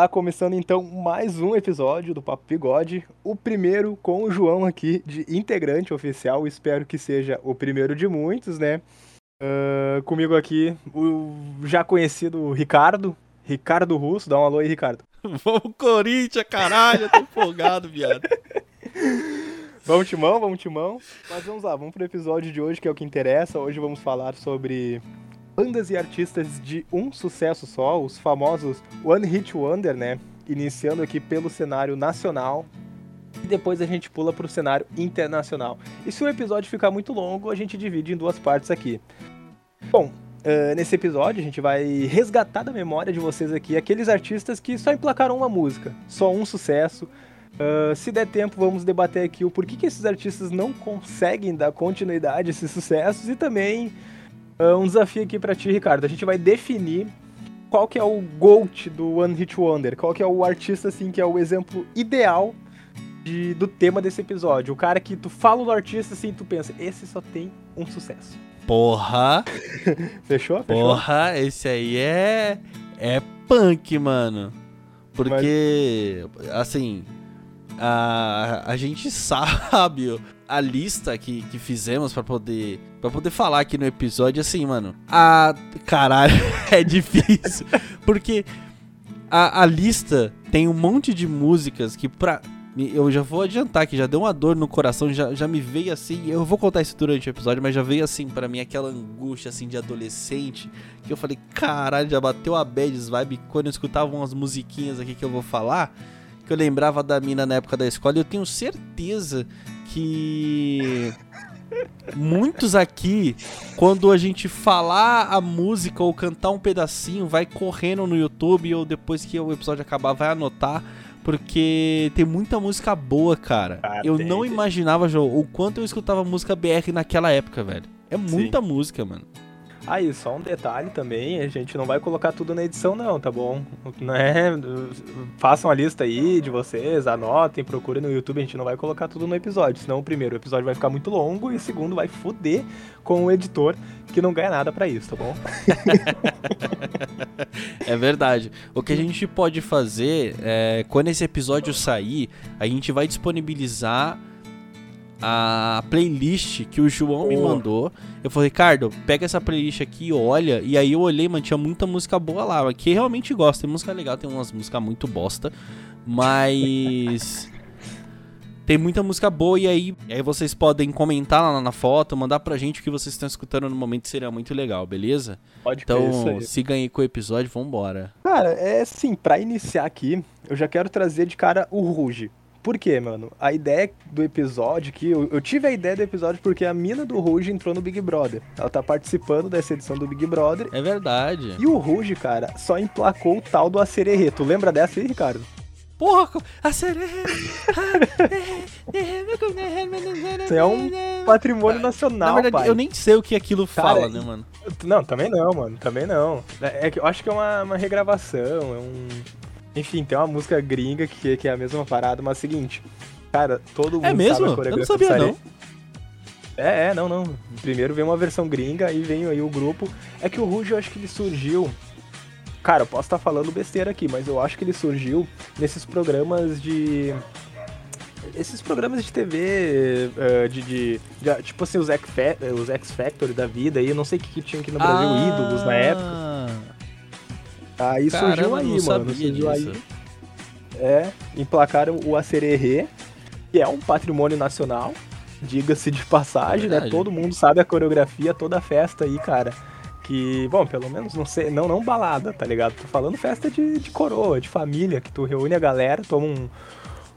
lá, começando então mais um episódio do Papo Bigode, o primeiro com o João aqui de integrante oficial, espero que seja o primeiro de muitos, né? Uh, comigo aqui o já conhecido Ricardo, Ricardo Russo, dá um alô aí, Ricardo. Vamos Corinthians, caralho, eu tô empolgado, viado. Vamos timão, vamos timão. Mas vamos lá, vamos pro episódio de hoje que é o que interessa. Hoje vamos falar sobre bandas e artistas de um sucesso só, os famosos One Hit Wonder, né? Iniciando aqui pelo cenário nacional. E depois a gente pula para o cenário internacional. E se o episódio ficar muito longo, a gente divide em duas partes aqui. Bom, uh, nesse episódio a gente vai resgatar da memória de vocês aqui aqueles artistas que só emplacaram uma música, só um sucesso. Uh, se der tempo, vamos debater aqui o porquê que esses artistas não conseguem dar continuidade a esses sucessos e também uh, um desafio aqui para ti, Ricardo. A gente vai definir qual que é o GOAT do One Hit Wonder, qual que é o artista assim que é o exemplo ideal de, do tema desse episódio. O cara que tu fala do artista assim, tu pensa, esse só tem um sucesso. Porra! Fechou? Fechou? Porra, esse aí é é punk, mano. Porque Mas... assim, a, a gente sabe a lista que, que fizemos para poder para poder falar aqui no episódio assim, mano. A caralho, é difícil, porque a, a lista tem um monte de músicas que pra eu já vou adiantar que já deu uma dor no coração, já, já me veio assim. Eu vou contar isso durante o episódio, mas já veio assim para mim aquela angústia assim de adolescente. Que eu falei, caralho, já bateu a bad vibe quando eu escutava umas musiquinhas aqui que eu vou falar que eu lembrava da mina na época da escola. E eu tenho certeza que muitos aqui, quando a gente falar a música ou cantar um pedacinho, vai correndo no YouTube ou depois que o episódio acabar, vai anotar. Porque tem muita música boa, cara. Ah, eu não imaginava, João, o quanto eu escutava música BR naquela época, velho. É muita Sim. música, mano. Aí, só um detalhe também, a gente não vai colocar tudo na edição não, tá bom? Né? Façam a lista aí de vocês, anotem, procurem no YouTube, a gente não vai colocar tudo no episódio, senão o primeiro episódio vai ficar muito longo e o segundo vai foder com o editor que não ganha nada para isso, tá bom? é verdade. O que a gente pode fazer é, quando esse episódio sair, a gente vai disponibilizar a playlist que o João oh. me mandou. Eu falei, Ricardo, pega essa playlist aqui, olha. E aí eu olhei, mano, tinha muita música boa lá. Que realmente gosto. Tem música legal, tem umas músicas muito bosta. Mas. tem muita música boa e aí, e aí vocês podem comentar lá na foto, mandar pra gente o que vocês estão escutando no momento, seria muito legal, beleza? Pode Então, siga aí com o episódio, vambora. Cara, é assim, pra iniciar aqui, eu já quero trazer de cara o Ruge. Por quê, mano? A ideia do episódio que eu, eu, tive a ideia do episódio porque a mina do Ruge entrou no Big Brother. Ela tá participando dessa edição do Big Brother. É verdade. E o Ruge, cara, só emplacou o tal do Acererê. Tu lembra dessa aí, Ricardo? Porra, Acererê. Isso é um patrimônio nacional, Na verdade, pai. eu nem sei o que aquilo fala, né, mano? Não, também não, mano. Também não. É, é eu acho que é uma, uma regravação, é um enfim, tem uma música gringa que, que é a mesma parada, mas é o seguinte, cara, todo mundo é mesmo? sabe a coreografia. Eu não sabia, não. É, é, não, não. Primeiro vem uma versão gringa e vem aí o grupo. É que o Ruge, eu acho que ele surgiu. Cara, eu posso estar falando besteira aqui, mas eu acho que ele surgiu nesses programas de. Esses programas de TV, uh, de, de, de, Tipo assim, os X, os X Factor da vida aí, eu não sei o que, que tinha aqui no Brasil, ah. ídolos na época. Aí Caramba, surgiu aí, mano. Surgiu disso. aí. É, emplacaram o Acererê, que é um patrimônio nacional, diga-se de passagem, né? Todo mundo sabe a coreografia, toda a festa aí, cara. Que, bom, pelo menos não sei, não, não balada, tá ligado? Tô falando festa de, de coroa, de família, que tu reúne a galera, toma um,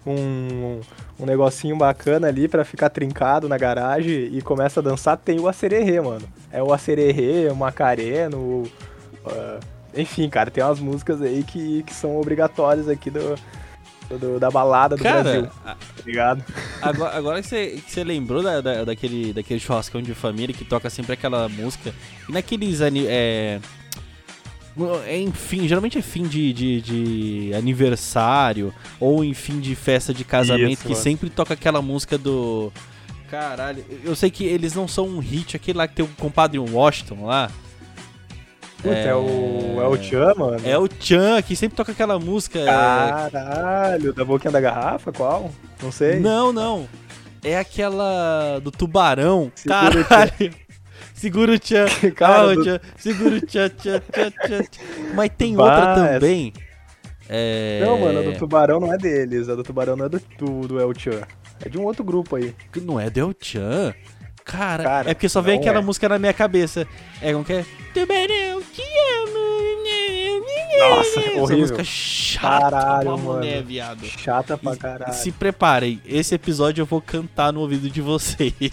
um, um negocinho bacana ali para ficar trincado na garagem e começa a dançar, tem o acererê, mano. É o acererê, o macareno, o, uh, enfim, cara, tem umas músicas aí que, que são obrigatórias aqui do, do da balada do cara, Brasil. Tá ligado? Agora, agora que, você, que você lembrou da, da, daquele, daquele churrascão de família que toca sempre aquela música. E naqueles. É, é, enfim, geralmente é fim de, de, de, aniversário ou em fim de festa de casamento Isso, que mano. sempre toca aquela música do. Caralho, eu sei que eles não são um hit, aquele lá que tem o compadre Washington lá. Puta, é, o. É o Chan, mano. É o Chan, que sempre toca aquela música. é- Caralho, da boquinha da garrafa? Qual? Não sei. Não, não. É aquela do tubarão. Segura o Caralho. Segura o tchan. Cara, Ah, o do- tchan. Segura o tchan, tchan, tchan, tchan, tchan. Mas tem Bah, outra também. É... Não, mano, a do tubarão não é deles. A do tubarão não é do, do, do El Chan. É de um outro grupo aí. Não é Del Chan. Cara, Cara, é porque só vem aquela é. música na minha cabeça. É como que é? Tubarão, amo. Nossa, Essa horrível. música chata Caralho, pra mano. mulher, viado. Chata pra E- caralho. Se preparem, esse episódio eu vou cantar no ouvido de vocês.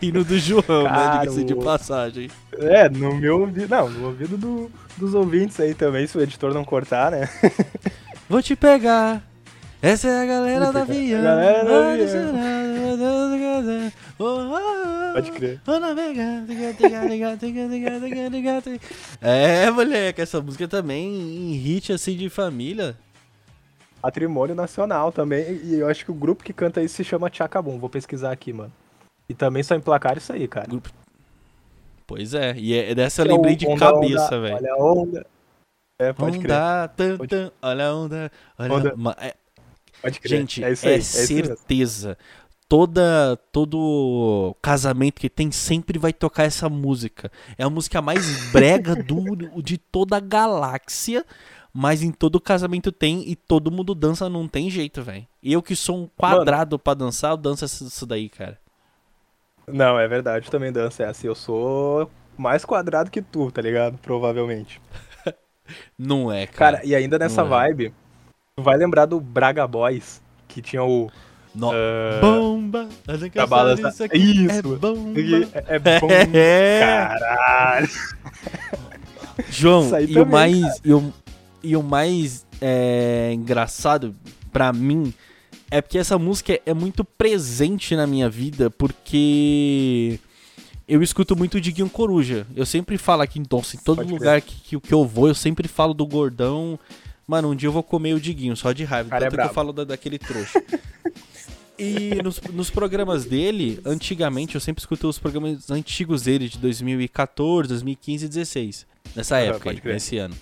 e no do João, né? Diga-se de passagem. É, no meu ouvido. Não, no ouvido do- dos ouvintes aí também, se o editor não cortar, né? Vou te pegar. Essa é a galera da avião. galera da avião. Oh, oh, oh. Pode crer. É, moleque, essa música também em hit assim de família. Patrimônio nacional também. E eu acho que o grupo que canta isso se chama Chacabum. Vou pesquisar aqui, mano. E também só emplacaram isso aí, cara. Grupo- Pois é, e é dessa eu É lembrei de onda, cabeça, velho. Olha a onda. É, pode crer. Onda, tan, Pode- tan, olha a onda, olha Onda. a... É- Pode crer. Gente, é é, aí. É mesmo. certeza. Toda, todo casamento que tem sempre vai tocar essa música. É a música mais brega do, de toda a galáxia, mas em todo casamento tem e todo mundo dança, não tem jeito, velho. Eu que sou um quadrado pra dançar, eu danço isso daí, cara. Não, é verdade, eu também danço essa. Eu sou mais quadrado que tu, tá ligado? Provavelmente. Não é, cara. Cara, e ainda nessa não é. vibe, tu vai lembrar do Braga Boys, que tinha o. No- ah, Bomba! Olha que a balança- isso aqui Isso. é bomba. É, é bom. É. Caralho. João, e o mais, e o, e o mais é, engraçado pra mim é porque essa música é muito presente na minha vida, porque eu escuto muito Diguinho Coruja. Eu sempre falo aqui em Donça, em todo Pode lugar que, que, que eu vou, eu sempre falo do gordão. Mano, um dia eu vou comer o Diguinho, só de raiva. Cara, é tanto que eu falo da- daquele trouxa. E nos, nos programas dele, antigamente, eu sempre escutei os programas antigos dele, de 2014, 2015 e 2016. Nessa Aham, época, aí, nesse ano.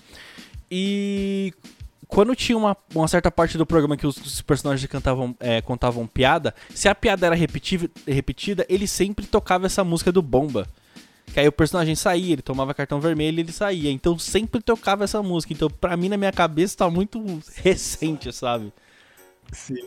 E quando tinha uma, uma certa parte do programa que os, os personagens cantavam, é, contavam piada, se a piada era repetida, ele sempre tocava essa música do Bomba. Que aí o personagem saía, ele tomava cartão vermelho e ele saía. Então sempre tocava essa música. Então, pra mim, na minha cabeça, tá muito recente, sabe? Sim.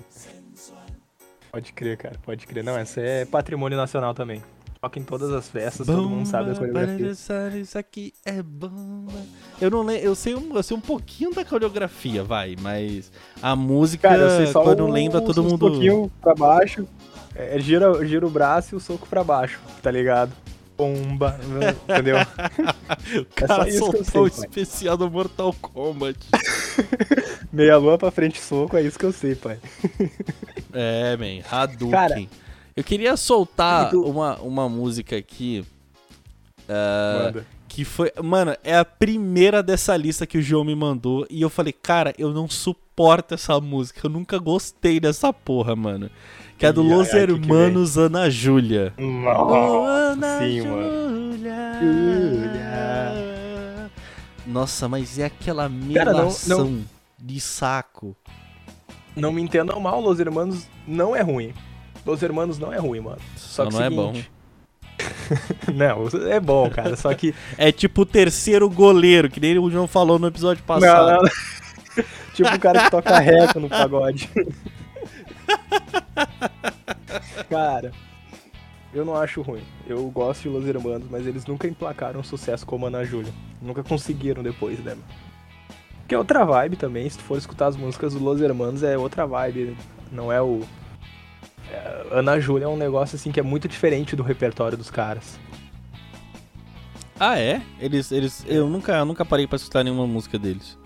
Pode crer, cara, pode crer. Não, essa é patrimônio nacional também. Toca em todas as festas, todo mundo sabe Bomba, para dançar, Isso aqui é bomba. Eu não lembro, eu sei, um, eu sei um pouquinho da coreografia, vai, mas a música, Cara, eu sei só quando um, lembra, todo uns mundo. pouquinho pra baixo. É, gira, gira o braço e o soco pra baixo, tá ligado? Bomba, entendeu? O É cara eu soltou o especial do Mortal Kombat. Meia lua pra frente soco, é isso que eu sei, pai. é, man, Hadouken. Cara, eu queria soltar tu- uma, uma música aqui. ah, Manda. Que foi. Mano, é a primeira dessa lista que o João me mandou. E eu falei, cara, eu não suporto essa música. Eu nunca gostei dessa porra, mano. Que é do ai, Los ai, que que Hermanos Ana Júlia. Sim, mano. Júlia. Júlia. Nossa, mas é aquela Cara, não- melação de saco. Não me entendam mal, Los Hermanos não é ruim. Los Hermanos não é ruim, mano. Só Só que não é bom. seguinte- não, é bom, cara. Só que. É tipo o terceiro goleiro, que nem o João falou no episódio passado. Não, não. tipo o cara que toca reco no pagode. cara, eu não acho ruim. Eu gosto de Los Hermanos, mas eles nunca emplacaram sucesso como Ana Júlia. Nunca conseguiram depois, né? Que é outra vibe também. Se tu for escutar as músicas do Los Hermanos, é outra vibe. Não é o. é, Ana Júlia é um negócio assim que é muito diferente do repertório dos caras. Ah, é? Eles, eles, eu nunca, eu nunca parei pra escutar nenhuma música deles.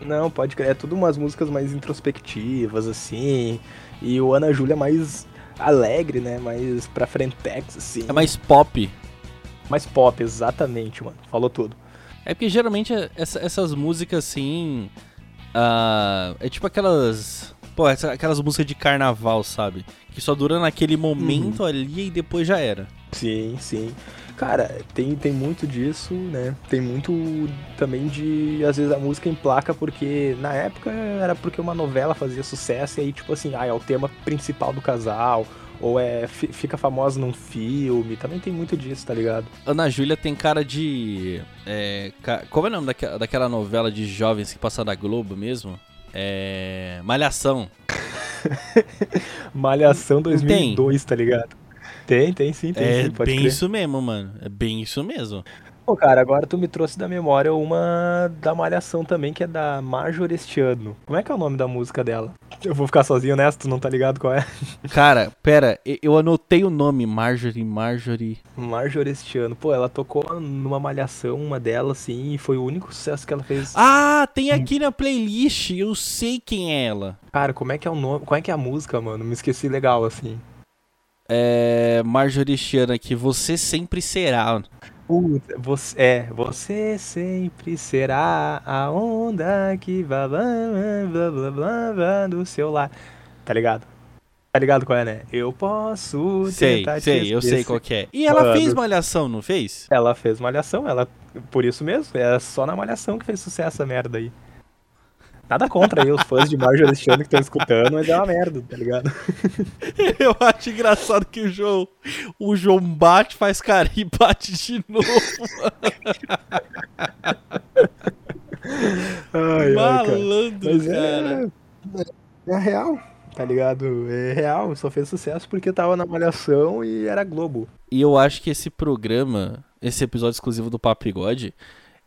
Não, pode crer. É tudo umas músicas mais introspectivas, assim. E o Ana Júlia é mais alegre, né? Mais pra frentex, assim. É mais pop. mais pop, exatamente, mano. Falou tudo. É porque geralmente essa- essas músicas assim. ah, é tipo aquelas. Pô, essa- aquelas músicas de carnaval, sabe? Que só dura naquele momento ali e depois já era. Sim, sim. Cara, tem, tem muito disso, né? Tem muito também de. Às vezes a música emplaca porque na época era porque uma novela fazia sucesso e aí, tipo assim, ah, é o tema principal do casal. Ou é fica famosa num filme. Também tem muito disso, tá ligado? Ana Júlia tem cara de. É, como é o nome daquela, daquela novela de jovens que passa da Globo mesmo? É. Malhação. Malhação 2002, tem. tá ligado? Tem, tem sim, tem é sim, bem crer. isso mesmo, mano. É bem isso mesmo. Pô, cara, agora tu me trouxe da memória uma da Malhação também, que é da Marjorie este ano. Como é que é o nome da música dela? Eu vou ficar sozinho nessa, tu não tá ligado qual é? Cara, pera, eu anotei o nome, Marjorie, Marjorie. Marjorie este ano. Pô, ela tocou numa Malhação, uma delas, assim, e foi o único sucesso que ela fez. Ah, tem aqui na playlist, eu sei quem é ela. Cara, como é que é o nome, qual é que é a música, mano? Me esqueci legal, assim. É, ano aqui, Você Sempre Será. Você, é, você sempre será a onda que blá blá blá blá blá, blá do seu lar. Tá ligado? Tá ligado qual é, né? Eu posso sei, tentar Sei, eu sei qual é. E ela Mano, fez Malhação, não fez? Ela fez Malhação, ela... Por isso mesmo, é só na Malhação que fez sucesso essa merda aí. Nada contra aí os fãs de Marjorie este ano que estão escutando, mas é uma merda, tá ligado? Eu acho engraçado que o João, o João bate, faz carinho e bate de novo. ai, Malandro, ai, cara. É, é real, tá ligado? É real, só fez sucesso porque tava na Malhação e era Globo. E eu acho que esse programa, esse episódio exclusivo do Papo Bigode,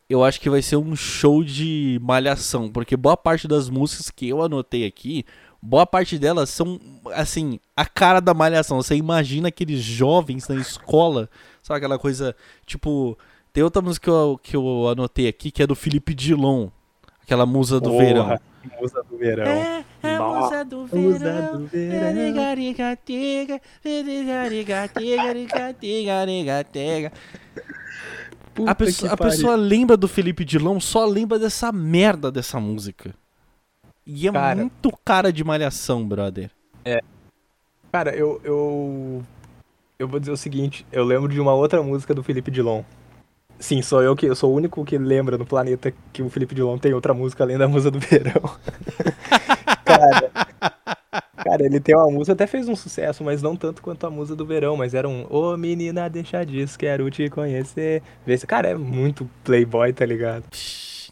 eu acho que vai ser um show de malhação, porque boa parte das músicas que eu anotei aqui, boa parte delas são, assim, a cara da malhação. Você imagina aqueles jovens na escola, sabe aquela coisa, tipo, tem outra música que eu, que eu anotei aqui que é do Felipe Dilon, aquela musa do Porra, verão. Musa do verão. É, é a musa do verão. Musa do verão. Puta a, pessoa, a pessoa lembra do Felipe Dilão, só lembra dessa merda dessa música. E é cara, muito cara de malhação, brother. É. Cara, eu, eu. Eu vou dizer o seguinte, eu lembro de uma outra música do Felipe Dilon. Sim, sou eu que eu sou o único que lembra no planeta que o Felipe Dilon tem outra música além da música do verão. cara, Cara, ele tem uma música, até fez um sucesso, mas não tanto quanto a música do verão, mas era um Ô oh, menina, deixa disso, quero te conhecer. Cara, é muito playboy, tá ligado?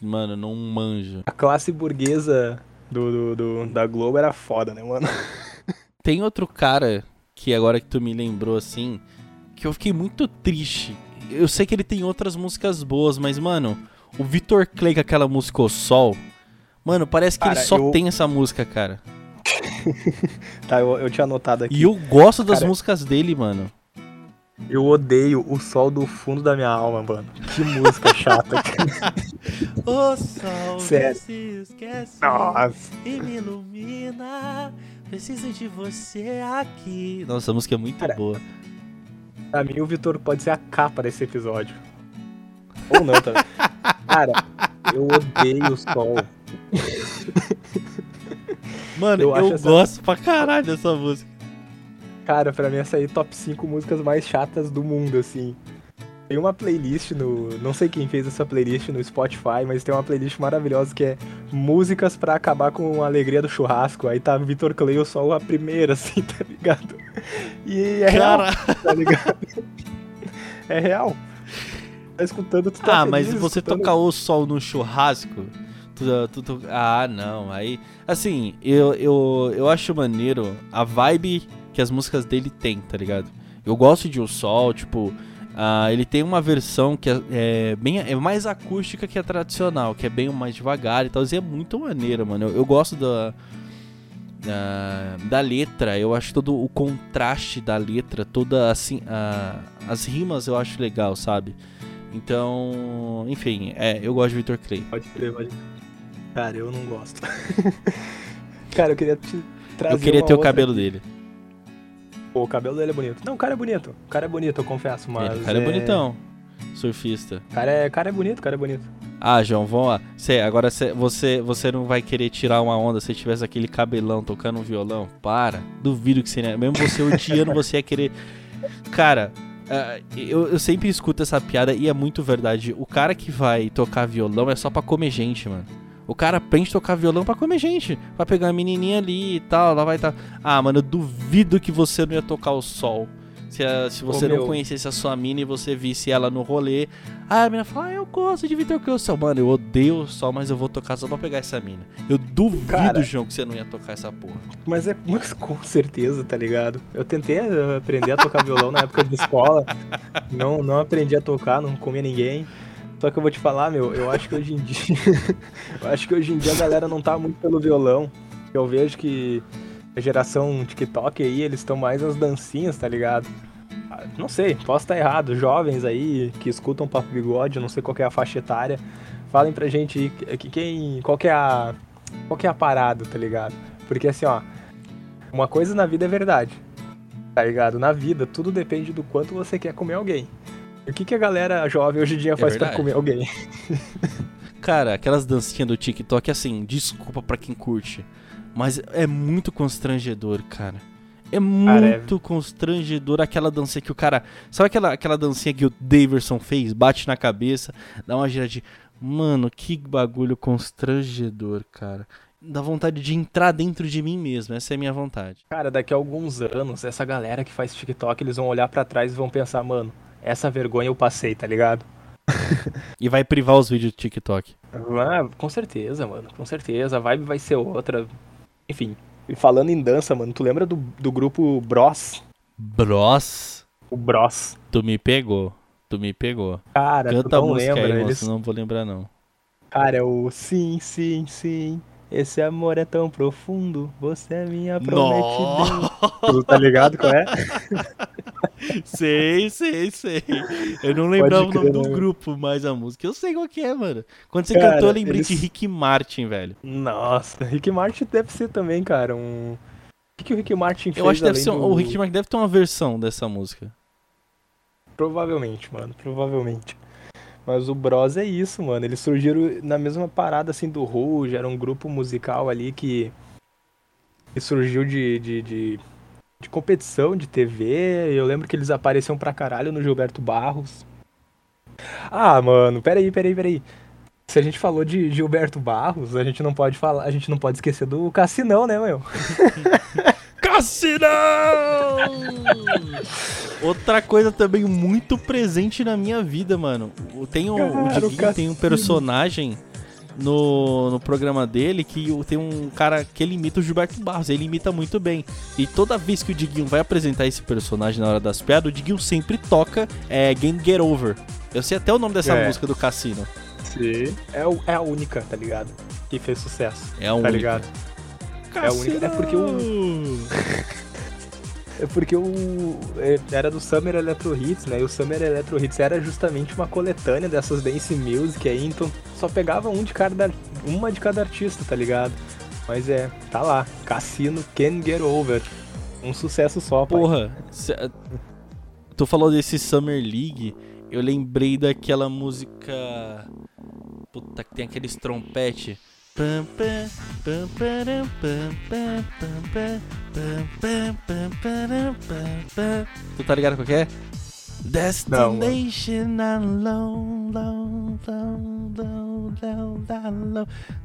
Mano, não manjo. A classe burguesa do, do, do, da Globo era foda, né, mano? Tem outro cara que agora que tu me lembrou assim, que eu fiquei muito triste. Eu sei que ele tem outras músicas boas, mas, mano, o Vitor Clay com aquela música O Sol, mano, parece que cara, ele só eu... tem essa música, cara. tá, eu, eu tinha anotado aqui. E eu gosto das Cara, músicas dele, mano. Eu odeio o sol do fundo da minha alma, mano. Que música chata. o sol Sério. se esquece Nossa. e me ilumina. Preciso de você aqui. Nossa, a música é muito Cara, boa. Pra mim, o Vitor pode ser a capa desse episódio. Ou não, tá? Cara, eu odeio o sol. Mano, eu, eu gosto essa... pra caralho dessa música. Cara, pra mim essa aí top 5 músicas mais chatas do mundo, assim. Tem uma playlist no. Não sei quem fez essa playlist no Spotify, mas tem uma playlist maravilhosa que é Músicas para acabar com a alegria do churrasco. Aí tá Vitor Clay só a primeira, assim, tá ligado? E é real, tá ligado? é real. Tá escutando, tu tá Ah, feliz, mas você escutando... tocar o sol no churrasco Tu, tu, tu, ah, não. Aí, assim, eu, eu, eu acho maneiro a vibe que as músicas dele tem, tá ligado? Eu gosto de O Sol, tipo, uh, ele tem uma versão que é, é, bem, é mais acústica que a tradicional, que é bem mais devagar e tal. E é muito maneiro, mano. Eu, eu gosto da, da, da, letra, eu acho todo o contraste da letra, toda assim, uh, as rimas eu acho legal, sabe? Então, enfim, é, eu gosto de Victor Clay. Pode crer, pode crer. Cara, eu não gosto. cara, eu queria te trazer. Eu queria ter o cabelo dele. Pô, o cabelo dele é bonito. Não, o cara é bonito. O cara é bonito, eu confesso, mas. o cara é, é bonitão. Surfista. O cara é, cara é bonito, o cara é bonito. Ah, João, vamos lá. Cê, agora cê, você, você não vai querer tirar uma onda se tivesse aquele cabelão tocando um violão? Para. Duvido que você. Mesmo você odiando, você ia querer. Cara, Uh, eu, eu sempre escuto essa piada e é muito verdade. O cara que vai tocar violão é só pra comer gente, mano. O cara aprende a tocar violão pra comer gente. Pra pegar a menininha ali e tal. Ela vai estar. Tá... Ah, mano, eu duvido que você não ia tocar o sol. Se, a, se você Ô, não meu... conhecesse a sua mina e você visse ela no rolê. Ah, a mina fala, ah, eu gosto de Vitor o sol. Mano, eu odeio o sol, mas eu vou tocar só pra pegar essa mina. Eu duvido, Cara, João, que você não ia tocar essa porra. Mas é mas com certeza, tá ligado? Eu tentei eh, aprender a tocar violão na época de escola. Não, não aprendi a tocar, não comia ninguém. Só que eu vou te falar, meu, eu acho que hoje em dia. eu acho que hoje em dia a galera não tá muito pelo violão. Eu vejo que a geração TikTok aí, eles estão mais nas dancinhas, tá ligado? Ah, não sei, posso estar errado. Jovens aí que escutam Papo Bigode, não sei qual é a faixa etária, falem pra gente que quem, qual que é a qual que é a parada, tá ligado? Porque assim, ó, uma coisa na vida é verdade. Tá ligado? Na vida tudo depende do quanto você quer comer alguém. O que que a galera jovem hoje em dia é faz para comer alguém? Cara, aquelas dancinhas do TikTok assim, desculpa para quem curte. Mas é muito constrangedor, cara. É muito constrangedor aquela dancinha que o cara. Sabe aquela, aquela dancinha que o Daverson fez? Bate na cabeça, dá uma giradinha. Mano, que bagulho constrangedor, cara. Dá vontade de entrar dentro de mim mesmo. Essa é a minha vontade. Cara, daqui a alguns anos, essa galera que faz TikTok, eles vão olhar para trás e vão pensar, mano, essa vergonha eu passei, tá ligado? e vai privar os vídeos do TikTok. Ah, com certeza, mano. Com certeza. A vibe vai ser outra. Enfim. E falando em dança, mano, tu lembra do, do grupo Bros? Bros? O Bros. Tu me pegou. Tu me pegou. Cara, Canta tu não a música lembra, aí, eles... não vou lembrar não. Cara, é o sim, sim, sim. Esse amor é tão profundo, você é minha prometida. Tu tá ligado qual é? sei, sei, sei. Eu não lembrava crer, o nome do né? grupo, mas a música eu sei qual que é, mano. Quando você cara, cantou, eu lembrei eles... de Rick Martin, velho. Nossa, Rick Martin deve ser também, cara, um... O que, que o Rick Martin fez Eu acho que deve ser, do... o Rick Martin deve ter uma versão dessa música. Provavelmente, mano, provavelmente. Mas o Bros é isso, mano. Eles surgiram na mesma parada assim do Rouge, era um grupo musical ali que, que surgiu de, de, de, de, competição de TV. Eu lembro que eles apareciam pra caralho no Gilberto Barros. Ah, mano, peraí, peraí, peraí. Se a gente falou de Gilberto Barros, a gente não pode falar, a gente não pode esquecer do Cassinão, né, meu? Cassinão! Outra coisa também muito presente na minha vida, mano. Tem o, Cara, o tem um personagem no, no programa dele que tem um cara que ele imita o Gilberto Barros. Ele imita muito bem. E toda vez que o Diguinho vai apresentar esse personagem na hora das piadas, o Diguinho sempre toca é, Game Get Over. Eu sei até o nome dessa é. música do Cassino. Sim. É, é a única, tá ligado? Que fez sucesso. É a tá única. ligado? É a única. É porque o. É porque o é, era do Summer Electro Hits, né? E o Summer Electro Hits era justamente uma coletânea dessas dance music aí, então só pegava um de cada uma de cada artista, tá ligado? Mas é, tá lá, Cassino Can Get Over. Um sucesso só, pai. Porra, cê, tu falou desse Summer League, eu lembrei daquela música puta que tem aqueles trompete Tu tá ligado o que é? Destination alone, low, low,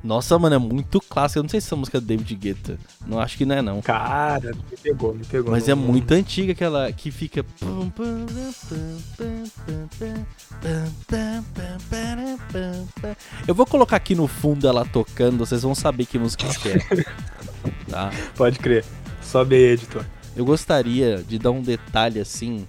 Nossa, mano, é muito clássico. Eu não sei se essa música é David Guetta. Não acho que não é, não. Cara, me pegou, me pegou. Mas é muito antiga aquela que fica. Eu vou colocar aqui no fundo ela tocando, vocês vão saber que música é. Tá? Pode crer. Sobe aí, editor. Eu gostaria de dar um detalhe assim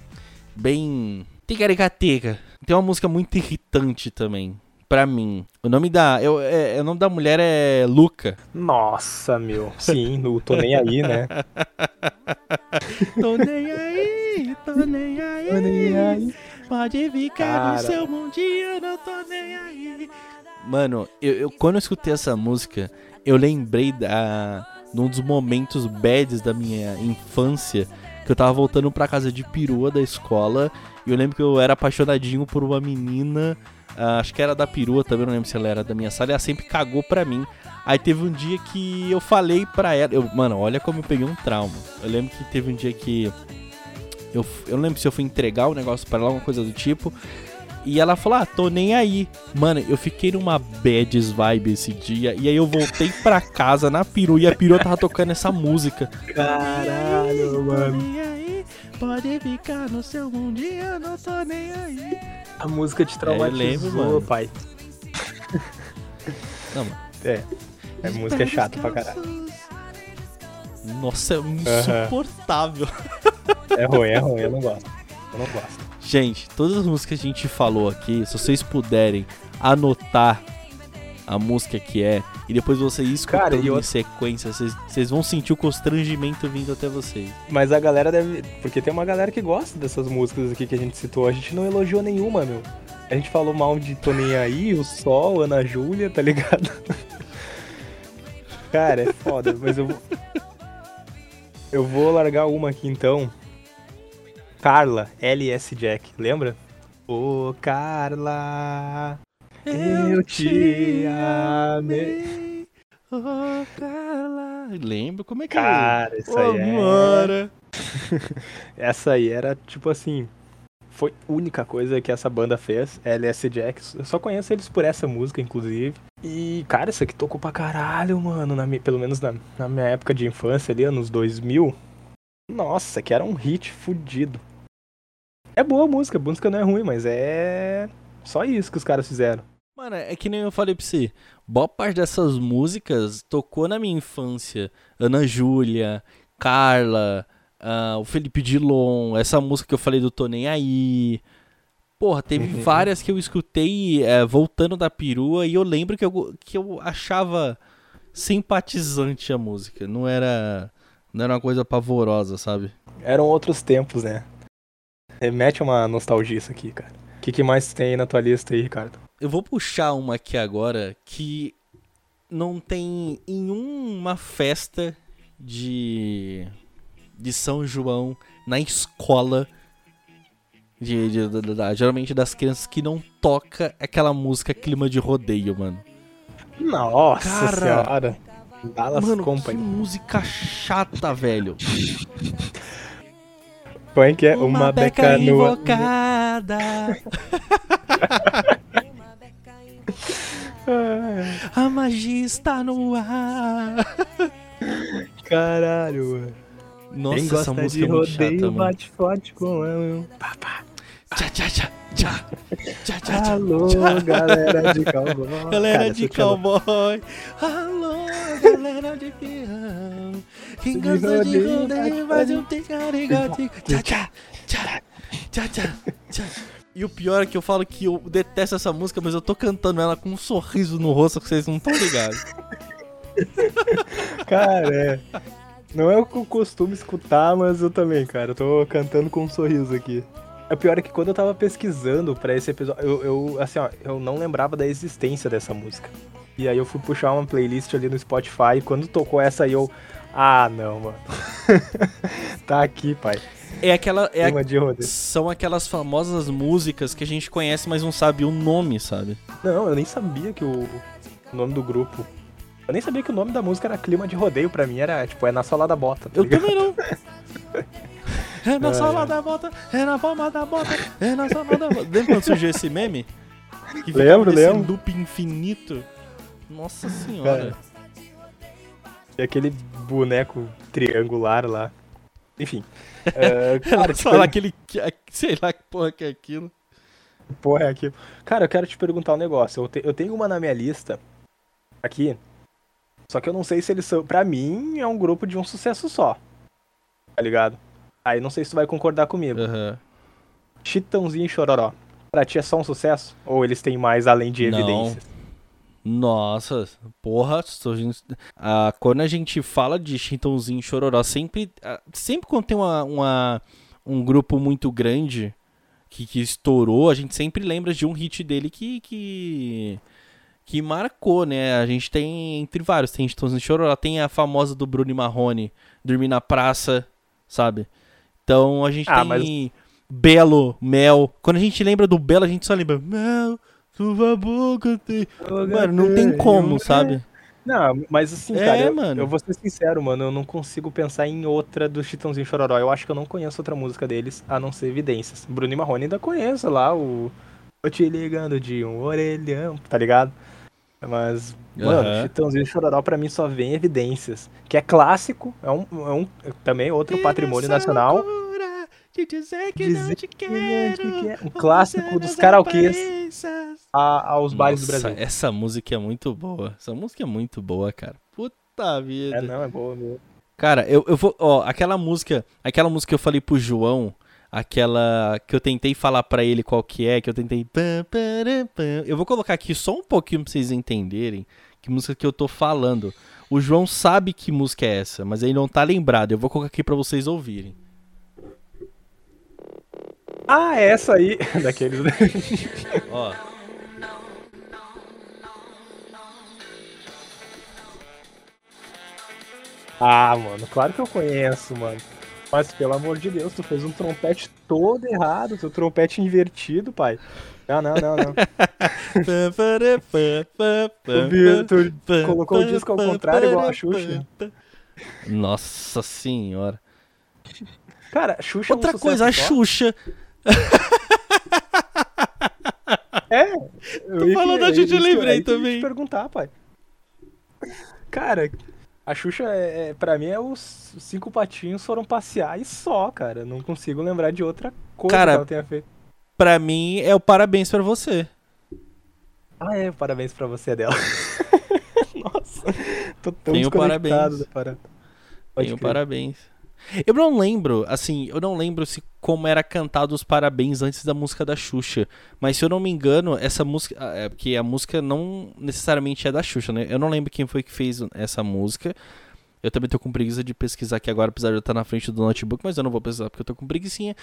bem. Ticaricatica. Tem uma música muito irritante também. Pra mim. O nome da. Eu, é, é, o nome da mulher é Luca. Nossa, meu. Sim, no Tô Nem Aí, né? tô nem aí, tô nem aí. Tô nem aí. Pode ficar Cara. no seu mundinho, não tô nem aí. Mano, eu, eu, quando eu escutei essa música, eu lembrei da, de um dos momentos bads da minha infância que eu tava voltando pra casa de perua da escola e eu lembro que eu era apaixonadinho por uma menina, uh, acho que era da perua também, não lembro se ela era da minha sala, e ela sempre cagou pra mim. Aí teve um dia que eu falei pra ela, eu, mano, olha como eu peguei um trauma. Eu lembro que teve um dia que Eu, eu não lembro se eu fui entregar o um negócio para ela, alguma coisa do tipo. E ela falou, ah, tô nem aí. Mano, eu fiquei numa bad vibe esse dia. E aí eu voltei pra casa na peru e a peru tava tocando essa música. Caralho, mano. Pode ficar no seu mundinho, não tô nem aí. A música te traumatizou, é, lembro, mano. pai. Não, mano. É. A música é chata pra caralho. Nossa, é insuportável. É ruim, é ruim, eu não gosto. Eu não gosto. Gente, todas as músicas que a gente falou aqui, se vocês puderem anotar a música que é e depois vocês escutando Cara, eu... em sequência, vocês, vocês vão sentir o constrangimento vindo até vocês. Mas a galera deve. Porque tem uma galera que gosta dessas músicas aqui que a gente citou. A gente não elogiou nenhuma, meu. A gente falou mal de Toninho aí, o Sol, Ana Júlia, tá ligado? Cara, é foda, mas eu vou. Eu vou largar uma aqui então. Carla, LS Jack, lembra? Ô Carla, eu te amei. Ô Carla. Lembro como é que Cara, é? essa aí era... essa aí era tipo assim. Foi a única coisa que essa banda fez, LS Jack. Eu só conheço eles por essa música, inclusive. E, cara, isso aqui tocou pra caralho, mano. Na, pelo menos na, na minha época de infância ali, anos 2000. Nossa, que era um hit fudido. É boa a música, a música não é ruim, mas é só isso que os caras fizeram. Mano, é que nem eu falei pra você. Boa parte dessas músicas tocou na minha infância. Ana Júlia, Carla, uh, o Felipe Dilon, essa música que eu falei do Tô Nem Aí. Porra, teve uhum. várias que eu escutei é, voltando da perua e eu lembro que eu, que eu achava simpatizante a música. Não era, não era uma coisa pavorosa, sabe? Eram outros tempos, né? Remete uma nostalgia isso aqui, cara. O que, que mais tem na tua lista aí, Ricardo? Eu vou puxar uma aqui agora que não tem em uma festa de, de São João na escola de, de, de, de, geralmente das crianças que não toca aquela música clima de rodeio, mano. Nossa Cara, senhora. Dallas mano, Company. que música chata, velho. Põe que é uma, uma beca, beca invocada. A magia está no ar. Caralho, mano. Nossa, Quem gosta essa música de é rodeio chata, bate forte com ela. Papá. Tchá, tchá, tchá, tchá. Tchá, tchá, Alô, tchá. galera de cowboy. Galera Cara, de cowboy. Alô, galera de peão. Quem gosta de rodeio faz um ticarigote. Tchá, tchá, tchá, tchá, tchá, tchá. E o pior é que eu falo que eu detesto essa música, mas eu tô cantando ela com um sorriso no rosto que vocês não estão ligados. Cara, é. Não é o que eu costumo escutar, mas eu também, cara. Eu tô cantando com um sorriso aqui. O pior é que quando eu tava pesquisando para esse episódio, eu, eu, assim, ó, eu não lembrava da existência dessa música. E aí eu fui puxar uma playlist ali no Spotify e quando tocou essa aí eu. Ah, não, mano. tá aqui, pai. É aquela. É a, são aquelas famosas músicas que a gente conhece, mas não sabe o nome, sabe? Não, eu nem sabia que o, o nome do grupo. Eu nem sabia que o nome da música era Clima de Rodeio, pra mim era, tipo, é na sola da bota. Tá eu também não. É na sola da bota, é na palma da bota, é na sola da bota. Lembra quando surgiu esse meme? Que lembro, lembro. loop infinito. Nossa senhora. E aquele boneco triangular lá. Enfim. Uh, cara, tipo, falar aquele. Sei lá que porra que é aquilo. Porra é aquilo. Cara, eu quero te perguntar um negócio. Eu, te, eu tenho uma na minha lista aqui. Só que eu não sei se eles são. Pra mim, é um grupo de um sucesso só. Tá ligado? Aí não sei se tu vai concordar comigo. Uhum. Chitãozinho e Chororó. Pra ti é só um sucesso? Ou eles têm mais além de evidências? Nossa, porra, ah, quando a gente fala de Chitãozinho e Chororó, sempre, sempre quando tem uma, uma, um grupo muito grande que, que estourou, a gente sempre lembra de um hit dele que, que, que marcou, né? A gente tem, entre vários, tem Chitãozinho e Chororó, tem a famosa do Bruno Marrone, Dormir na Praça, sabe? Então a gente ah, tem mas... Belo, Mel. Quando a gente lembra do Belo, a gente só lembra Mel, sua boca tem. Mano, não tem como, sabe? Não, mas assim, É, cara, eu, mano. eu vou ser sincero, mano, eu não consigo pensar em outra do Chitãozinho Chororó. Eu acho que eu não conheço outra música deles, a não ser Evidências. Bruno e Marrone ainda conheço lá, o... Tô te ligando de um orelhão, tá ligado? Mas, mano, Aham. Chitãozinho Chororó pra mim só vem Evidências, que é clássico, é um, é um também outro patrimônio nacional. De dizer que Dizer não te que quero, quero. Um clássico dos karaokês. a- aos bares do Brasil. essa música é muito boa. Essa música é muito boa, cara. Puta vida. É, não, é boa mesmo. Cara, eu, eu vou. Ó, aquela música. Aquela música que eu falei pro João. Aquela que eu tentei falar pra ele qual que é, que eu tentei. Eu vou colocar aqui só um pouquinho pra vocês entenderem que música que eu tô falando. O João sabe que música é essa, mas ele não tá lembrado. Eu vou colocar aqui pra vocês ouvirem. Ah, é essa aí, daqueles... Ó. Ah, mano, claro que eu conheço, mano. Mas pelo amor de Deus, tu fez um trompete todo errado, teu trompete invertido, pai. Não, não, não, não. Pam, Tu tu colocou o disco ao contrário, igual a Xuxa. Nossa senhora. Cara, Xuxa é um Outra coisa, a. Xuxa. É, eu ia falando da ia Xuxa, eu lembrei que eu também. te perguntar, pai. Cara, a Xuxa, é, é, pra mim, é os cinco patinhos foram passear e só, cara. Não consigo lembrar de outra coisa Cara, que ela tenha feito. Pra mim é o parabéns pra você. Ah, é, parabéns pra você dela. Nossa, tô tão Tenho parabéns. Pode Tenho crer. parabéns. Eu não lembro, assim, eu não lembro se como era cantado os parabéns antes da música da Xuxa. Mas se eu não me engano, essa música. ah, É porque a música não necessariamente é da Xuxa, né? Eu não lembro quem foi que fez essa música. Eu também tô com preguiça de pesquisar aqui agora, apesar de eu estar na frente do notebook, mas eu não vou pesquisar porque eu tô com preguiçinha.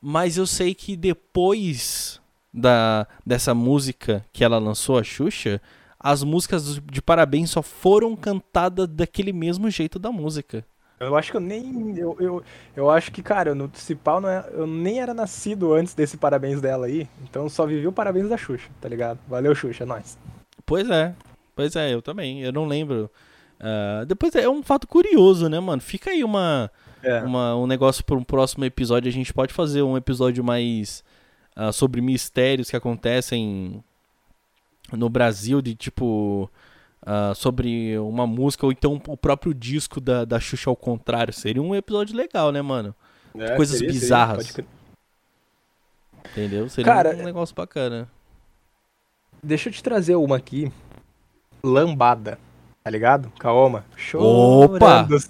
Mas eu sei que depois da, dessa música que ela lançou, a Xuxa, as músicas de parabéns só foram cantadas daquele mesmo jeito da música. Eu acho que eu nem. Eu, eu, eu acho que, cara, no principal não é, eu nem era nascido antes desse parabéns dela aí. Então eu só vivi o parabéns da Xuxa, tá ligado? Valeu, Xuxa, é nóis. Pois é, pois é, eu também. Eu não lembro. Ah, depois é um fato curioso, né, mano? Fica aí uma, É. uma- um negócio para um próximo episódio. A gente pode fazer um episódio mais ah, sobre mistérios que acontecem no Brasil, de tipo. Ah, sobre uma música, ou então o próprio disco da, da Xuxa ao contrário. Seria um episódio legal, né, mano? É, coisas seria, seria, bizarras. pode crer. Entendeu? Seria Cara, um negócio bacana. Deixa eu te trazer uma aqui. Lambada. Tá ligado? Kaoma. Opa! Chorando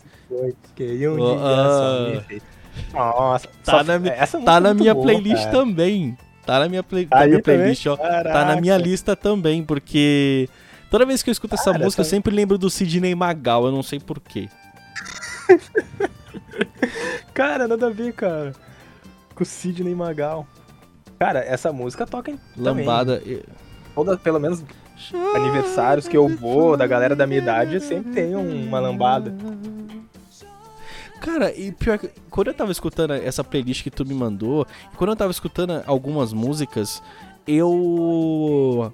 que um Oh, dia ah. Nossa, Tá só- na mi- essa Tá é na minha boa, playlist cara. também. Tá na minha, play... Tá minha também? playlist, ó. Tá na minha lista também, porque toda vez que eu escuto essa Cara, música, eu essa- sempre lembro do Sidney Magal, eu não sei porquê. Cara, nada a ver, cara. Com o Sidney Magal. Cara, essa música toca em. Lambada. e- Toda, pelo menos aniversários que eu vou, da galera da minha idade, sempre tem um- uma lambada. Cara, e pior que quando eu tava escutando essa playlist que tu me mandou, quando eu tava escutando algumas músicas, eu.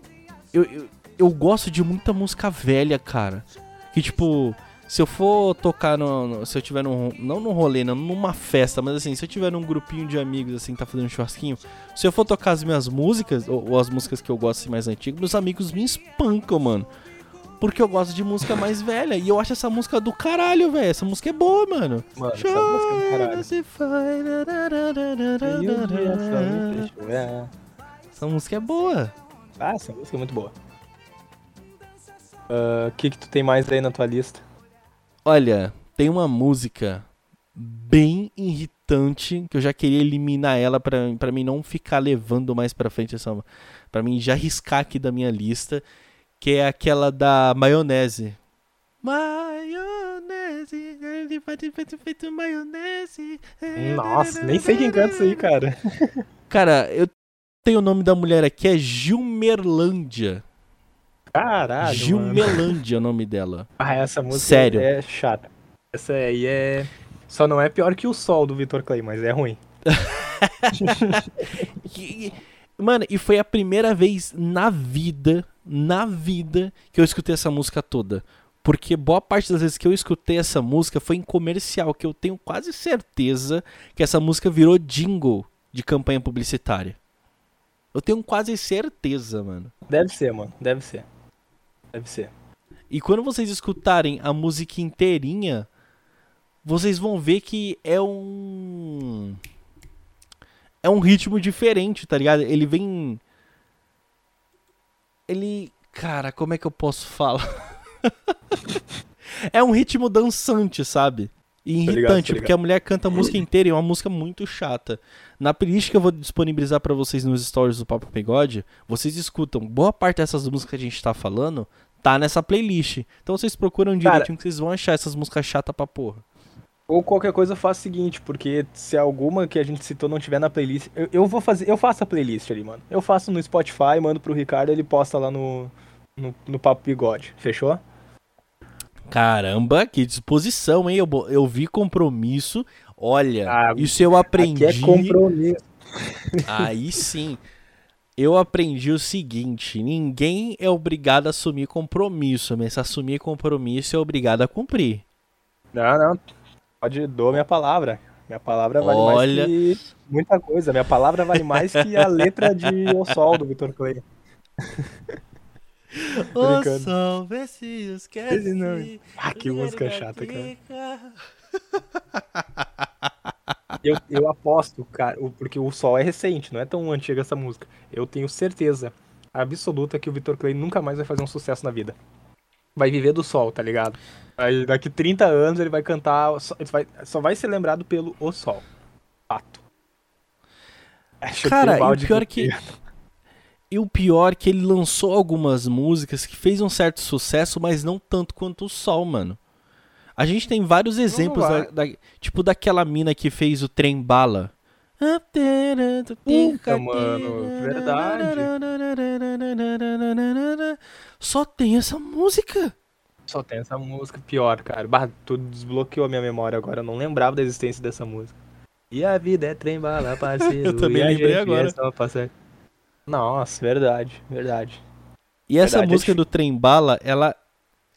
Eu, eu, eu gosto de muita música velha, cara. Que tipo, se eu for tocar no. no- se eu tiver num. Não num rolê, não, numa festa, mas assim, se eu tiver num grupinho de amigos assim, tá fazendo um churrasquinho, se eu for tocar as minhas músicas, ou, ou as músicas que eu gosto assim, mais antigas, meus amigos me espancam, mano. Porque eu gosto de música mais velha. E eu acho essa música do caralho, velho. Essa música é boa, mano. Mano, essa música é do caralho. Essa música é boa. Ah, essa música é muito boa. Ah, O que que tu tem mais aí na tua lista? Olha, tem uma música bem irritante que eu já queria eliminar ela pra, pra mim não ficar levando mais pra frente essa. Pra mim já riscar aqui da minha lista. Que é aquela da maionese. Maionese, ele feito, feito maionese. Nossa, nem sei quem canta isso aí, cara. Cara, eu tenho o nome da mulher aqui, é Gilmerlândia. Caralho. Gilmelândia é o nome dela. Ah, essa música Sério. é chata. Essa aí é... Só não é pior que o Sol do Vitor Clay, mas é ruim. Mano, e foi a primeira vez na vida, na vida, que eu escutei essa música toda. Porque boa parte das vezes que eu escutei essa música foi em comercial, que eu tenho quase certeza que essa música virou jingle de campanha publicitária. Eu tenho quase certeza, mano. Deve ser, mano. Deve ser. Deve ser. E quando vocês escutarem a música inteirinha, vocês vão ver que é um. É um ritmo diferente, tá ligado? Ele vem. Ele. Cara, como é que eu posso falar? é um ritmo dançante, sabe? E irritante, ligado, porque a mulher canta a música inteira e é uma música muito chata. Na playlist que eu vou disponibilizar para vocês nos stories do Papo Pegode, vocês escutam. Boa parte dessas músicas que a gente tá falando tá nessa playlist. Então vocês procuram direitinho Cara, que vocês vão achar essas músicas chatas pra porra. Ou qualquer coisa faz o seguinte, porque se alguma que a gente citou não tiver na playlist, eu, eu vou fazer, eu faço a playlist ali, mano. Eu faço no Spotify, mando pro Ricardo, ele posta lá no, no, no Papo Bigode. Fechou? Caramba, que disposição, hein? Eu, eu vi compromisso. Olha, ah, isso eu aprendi. Aqui é compromisso. Aí sim. Eu aprendi o seguinte: ninguém é obrigado a assumir compromisso, mas se assumir compromisso é obrigado a cumprir. Não, não. Pode dou minha palavra. Minha palavra vale Olha... mais que muita coisa. Minha palavra vale mais que a letra de O Sol do Vitor Clay. o sol vê se esquece. Ah, que música chata, cara. Eu, eu aposto, cara, porque o Sol é recente, não é tão antiga essa música. Eu tenho certeza absoluta que o Vitor Clay nunca mais vai fazer um sucesso na vida. Vai viver do Sol, tá ligado? Aí daqui 30 anos ele vai cantar. Só vai, só vai ser lembrado pelo O Sol. Fato. Cara, o pior que. E o pior que ele lançou algumas músicas que fez um certo sucesso, mas não tanto quanto o Sol, mano. A gente tem vários exemplos, da, da, tipo daquela mina que fez o Trem Bala. Puta, mano, verdade. Só tem essa música. Só tem essa música, pior, cara. Bah, tu desbloqueou a minha memória agora, eu não lembrava da existência dessa música. E a vida é trem bala, parceiro. eu também lembrei agora. É Nossa, verdade, verdade. E essa verdade, música é do trem bala, ela,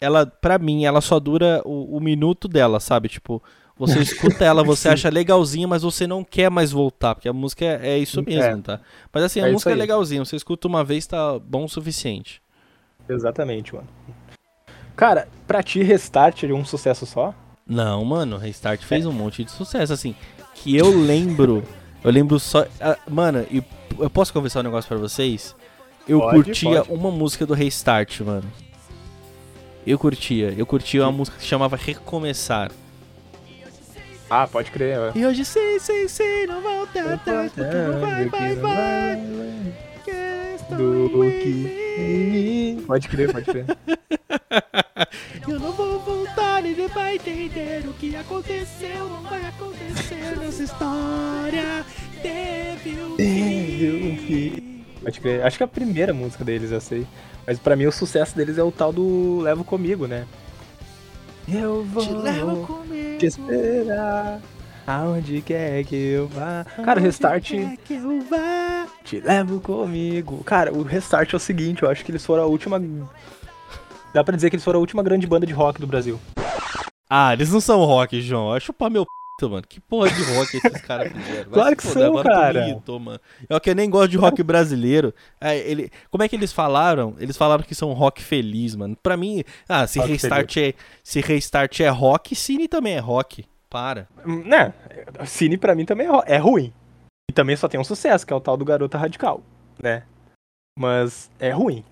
ela, pra mim, ela só dura o, o minuto dela, sabe? Tipo, você escuta ela, você acha legalzinha, mas você não quer mais voltar, porque a música é, é isso é. mesmo, é. tá? Mas assim, a é música é legalzinha, você escuta uma vez, tá bom o suficiente. Exatamente, mano. Cara, pra ti, Restart é um sucesso só? Não, mano, Restart fez um monte de sucesso, assim. Que eu lembro. Eu lembro só. Ah, mano, e eu posso conversar um negócio pra vocês? Eu pode, curtia pode. uma música do Restart, mano. Eu curtia. Eu curtia uma música que se chamava Recomeçar. Ah, pode crer. Ó. E hoje sim, sim, sim, não volta atrás, não vai, vai, vai. Do que... Pode crer, pode crer. Eu não vou voltar, ele vai entender o que aconteceu, não vai acontecer nessa história. Teve um fim. Pode crer. Acho que é a primeira música deles, eu sei. Mas pra mim o sucesso deles é o tal do Levo Comigo, né? Eu vou te, levo comigo. te esperar. Aonde quer que eu vá. Cara, o Restart. Que eu vá. Te levo comigo. Cara, o Restart é o seguinte, eu acho que eles foram a última Dá pra dizer que eles foram a última grande banda de rock do Brasil. Ah, eles não são rock, João. Vai chupar meu p, mano. Que porra de rock esses caras fizeram? Vai claro que foder, são, cara. Irritou, mano. Eu que nem gosto de rock brasileiro. É, ele... Como é que eles falaram? Eles falaram que são rock feliz, mano. Pra mim, ah, se restart é, se restart é rock, Cine também é rock. Para. Né? Cine pra mim também é, é ruim. E também só tem um sucesso, que é o tal do Garota Radical, né? Mas é ruim.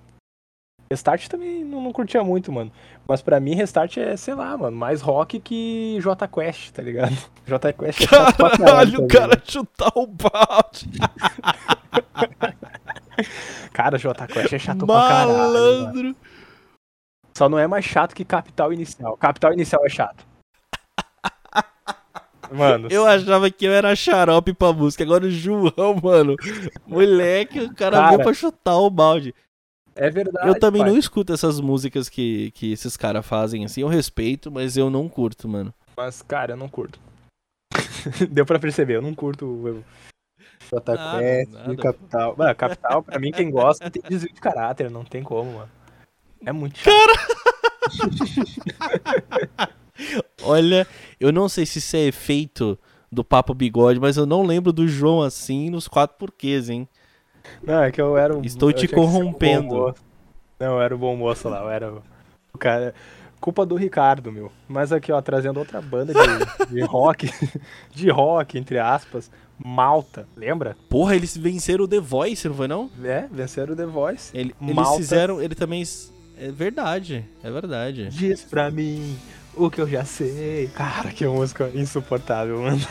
Restart também não, não, curtia muito, mano. Mas pra mim, Restart é, sei lá, mano, mais rock que J Quest, tá ligado? J Quest é caralho, tá o cara chutar o balde. cara, J Quest é chato Malandro. pra caralho. Mano. Só não é mais chato que Capital Inicial. Capital Inicial é chato. Mano. Eu achava que eu era xarope pra música. Agora o João, mano. Moleque, o cara, cara veio pra chutar o balde. É verdade. Eu também pai. não escuto essas músicas que, que esses caras fazem assim. Eu respeito, mas eu não curto, mano. Mas, cara, eu não curto. Deu pra perceber, eu não curto o JQuest, Capital. Mano, Capital, pra mim, quem gosta tem desvio de caráter, não tem como, mano. É muito chato. Cara! Olha, eu não sei se isso é efeito do Papo Bigode, mas eu não lembro do João assim nos quatro porquês, hein? Não, é que eu era um. Estou te corrompendo. Não, eu era o bom moço lá, eu era o cara. Culpa do Ricardo, meu. Mas aqui, ó, trazendo outra banda de, de rock, de rock, entre aspas, Malta, lembra? Porra, eles venceram o The Voice, não foi não? É, venceram o The Voice. Ele, eles fizeram, ele também... É verdade, é verdade. Diz pra mim o que eu já sei. Cara, que música insuportável, mano.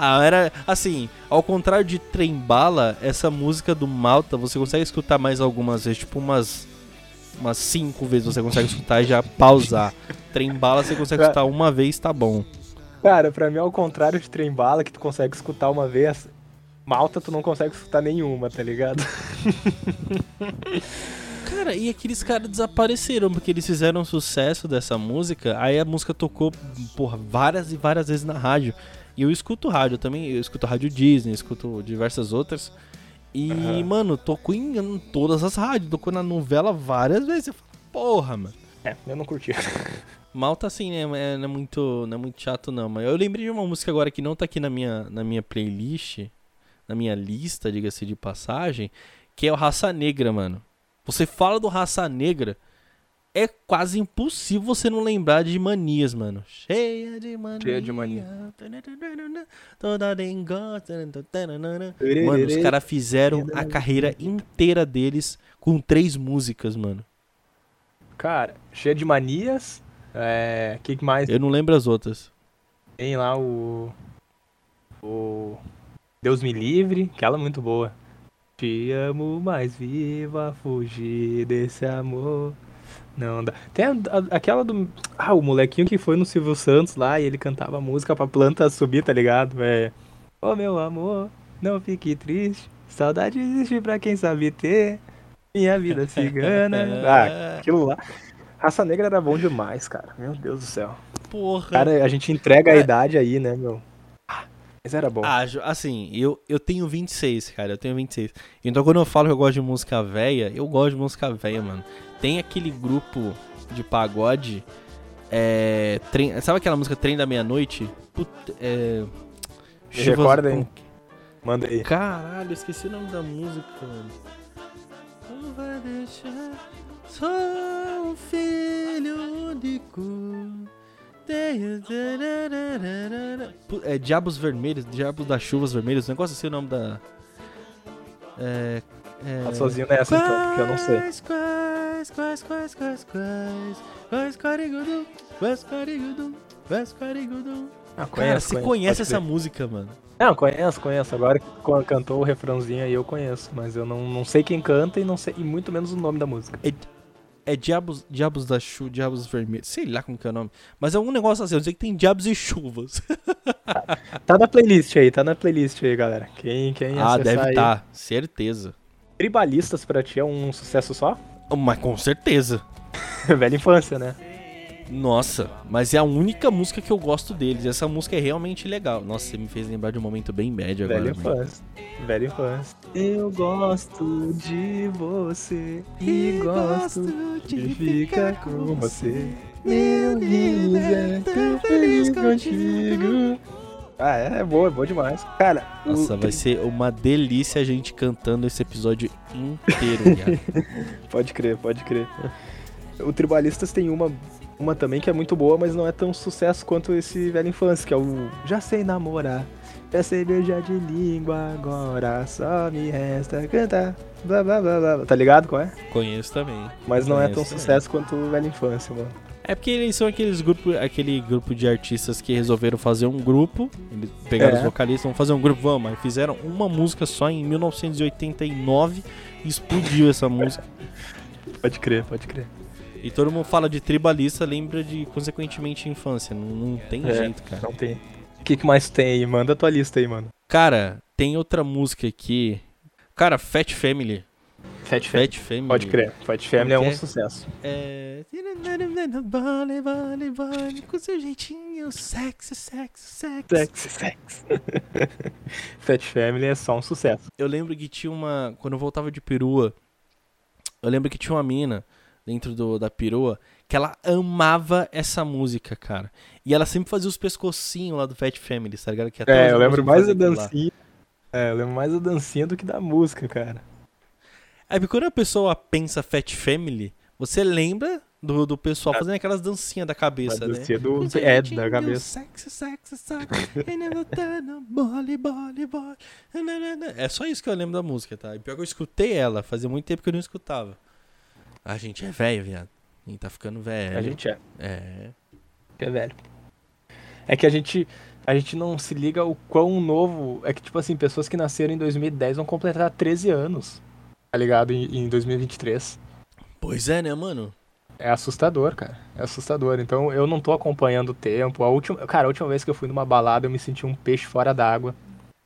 Ah, era assim, ao contrário de Trembala, essa música do Malta você consegue escutar mais algumas vezes, tipo umas umas cinco vezes você consegue escutar e já pausar. Trembala você consegue escutar uma vez, tá bom. Cara, pra mim, ao contrário de Trembala, que tu consegue escutar uma vez, Malta tu não consegue escutar nenhuma, tá ligado? Cara, e aqueles caras desapareceram porque eles fizeram sucesso dessa música, aí a música tocou, porra, várias e várias vezes na rádio. E eu escuto rádio também, eu escuto rádio Disney, escuto diversas outras. E, uhum. mano, tocou em, em, todas as rádios, tocou na novela várias vezes. Eu falo, porra, mano. É, eu não curti. Malta assim, né? É, não é muito, não é muito chato não, mas eu lembrei de uma música agora que não tá aqui na minha, na minha playlist, na minha lista, diga-se de passagem, que é o Raça Negra, mano. Você fala do Raça Negra, é quase impossível você não lembrar de manias, mano. Cheia de mania. Cheia de mania. Toda Mano, os caras fizeram a carreira inteira deles com três músicas, mano. Cara, cheia de manias. É. que mais? Eu não lembro as outras. Tem lá o. O. Deus me livre, aquela é muito boa. Te amo mais viva, fugir desse amor. Não dá. Tem a, a, aquela do. Ah, o molequinho que foi no Silvio Santos lá e ele cantava música pra planta subir, tá ligado? É. Ô oh, meu amor, não fique triste. Saudade existe pra quem sabe ter. Minha vida cigana. ah, aquilo lá. Raça Negra era bom demais, cara. Meu Deus do céu. Porra. Cara, a gente entrega a é. idade aí, né, meu? Ah, mas era bom. Ah, assim, eu, eu tenho 26, cara. Eu tenho 26. Então quando eu falo que eu gosto de música velha, eu gosto de música velha, mano tem aquele grupo de pagode. É, trem, sabe aquela música Trem da Meia-Noite? É, Me recorda, hein? Manda aí. Caralho, esqueci o nome da música, mano. Não vai deixar só um filho único. É Diabos Vermelhos, Diabos das Chuvas Vermelhas, um negócio assim o nome da. É. é... Tá sozinho nessa então, porque eu não sei. Quais, quais, quais, quais, quais, quais, carigudu, quais, carigudu, quais, carigudu. Ah, conheço, Cara, você conheço, conhece essa música, mano? Não, conheço, conheço. Agora que cantou o refrãozinho aí eu conheço, mas eu não, não sei quem canta e não sei e muito menos o nome da música. É, é Diabos, Diabos da Chuva, Diabos Vermelhos, sei lá como que é o nome. Mas é um negócio assim, eu sei que tem Diabos e Chuvas. tá, tá na playlist aí, tá na playlist aí, galera. Quem, quem Ah, deve estar, tá, certeza. Tribalistas pra ti é um sucesso só? Mas com certeza. Velha infância, né? Nossa, mas é a única música que eu gosto deles. Essa música é realmente legal. Nossa, você me fez lembrar de um momento bem médio agora. Velha infância. Velha infância. Eu gosto de você e, gosto de ficar com você. Meu Deus, é tão feliz contigo. Ah, é, é boa, é boa demais. Cara, nossa, o... vai ser uma delícia a gente cantando esse episódio inteiro, Pode crer, pode crer. O Tribalistas tem uma, uma também que é muito boa, mas não é tão sucesso quanto esse Velho Infância, que é o Já Sei Namorar, Já Sei Beijar de Língua Agora, só me resta cantar, blá blá blá blá. Tá ligado qual é? Conheço também. Mas não Conheço é tão também. sucesso quanto o Velho Infância, mano. É porque eles são aqueles grupo, aquele grupo de artistas que resolveram fazer um grupo. Eles pegaram é. os vocalistas, vão fazer um grupo, vamos. Mas fizeram uma música só em 1989 e explodiu essa música. Pode crer, pode crer. E todo mundo fala de tribalista, lembra de, consequentemente, infância. Não, não tem é, jeito, cara. Não tem. O que, que mais tem aí? Manda a tua lista aí, mano. Cara, tem outra música aqui. Cara, Fat Family. Fat, Fat Family. Pode crer. Fat Family é um sucesso. É. Com seu jeitinho sexy, sexy, sexy. Sexy, sexy. Fat Family é só um sucesso. Eu lembro que tinha uma. Quando eu voltava de perua, eu lembro que tinha uma mina dentro do, da perua, que ela amava essa música, cara. E ela sempre fazia os pescocinhos lá do Fat Family, tá ligado? Que é, eu lembro mais da dancinha. É, eu lembro mais da dancinha do que da música, cara. Aí quando a pessoa pensa Fat Family, você lembra do, do pessoal fazendo aquelas dancinhas da cabeça, a dancinha né? do é, da cabeça. Sexy, sexy, sexy, é só isso que eu lembro da música, tá? E pior que eu escutei ela, fazia muito tempo que eu não escutava. A gente é velho, viado. A gente tá ficando velho. A gente é. É. É velho. É que a gente a gente não se liga o quão novo. É que, tipo assim, pessoas que nasceram em 2010 vão completar 13 anos. Tá ligado? Em, em 2023. Pois é, né, mano? É assustador, cara. É assustador. Então eu não tô acompanhando o tempo. A última, cara, a última vez que eu fui numa balada eu me senti um peixe fora d'água.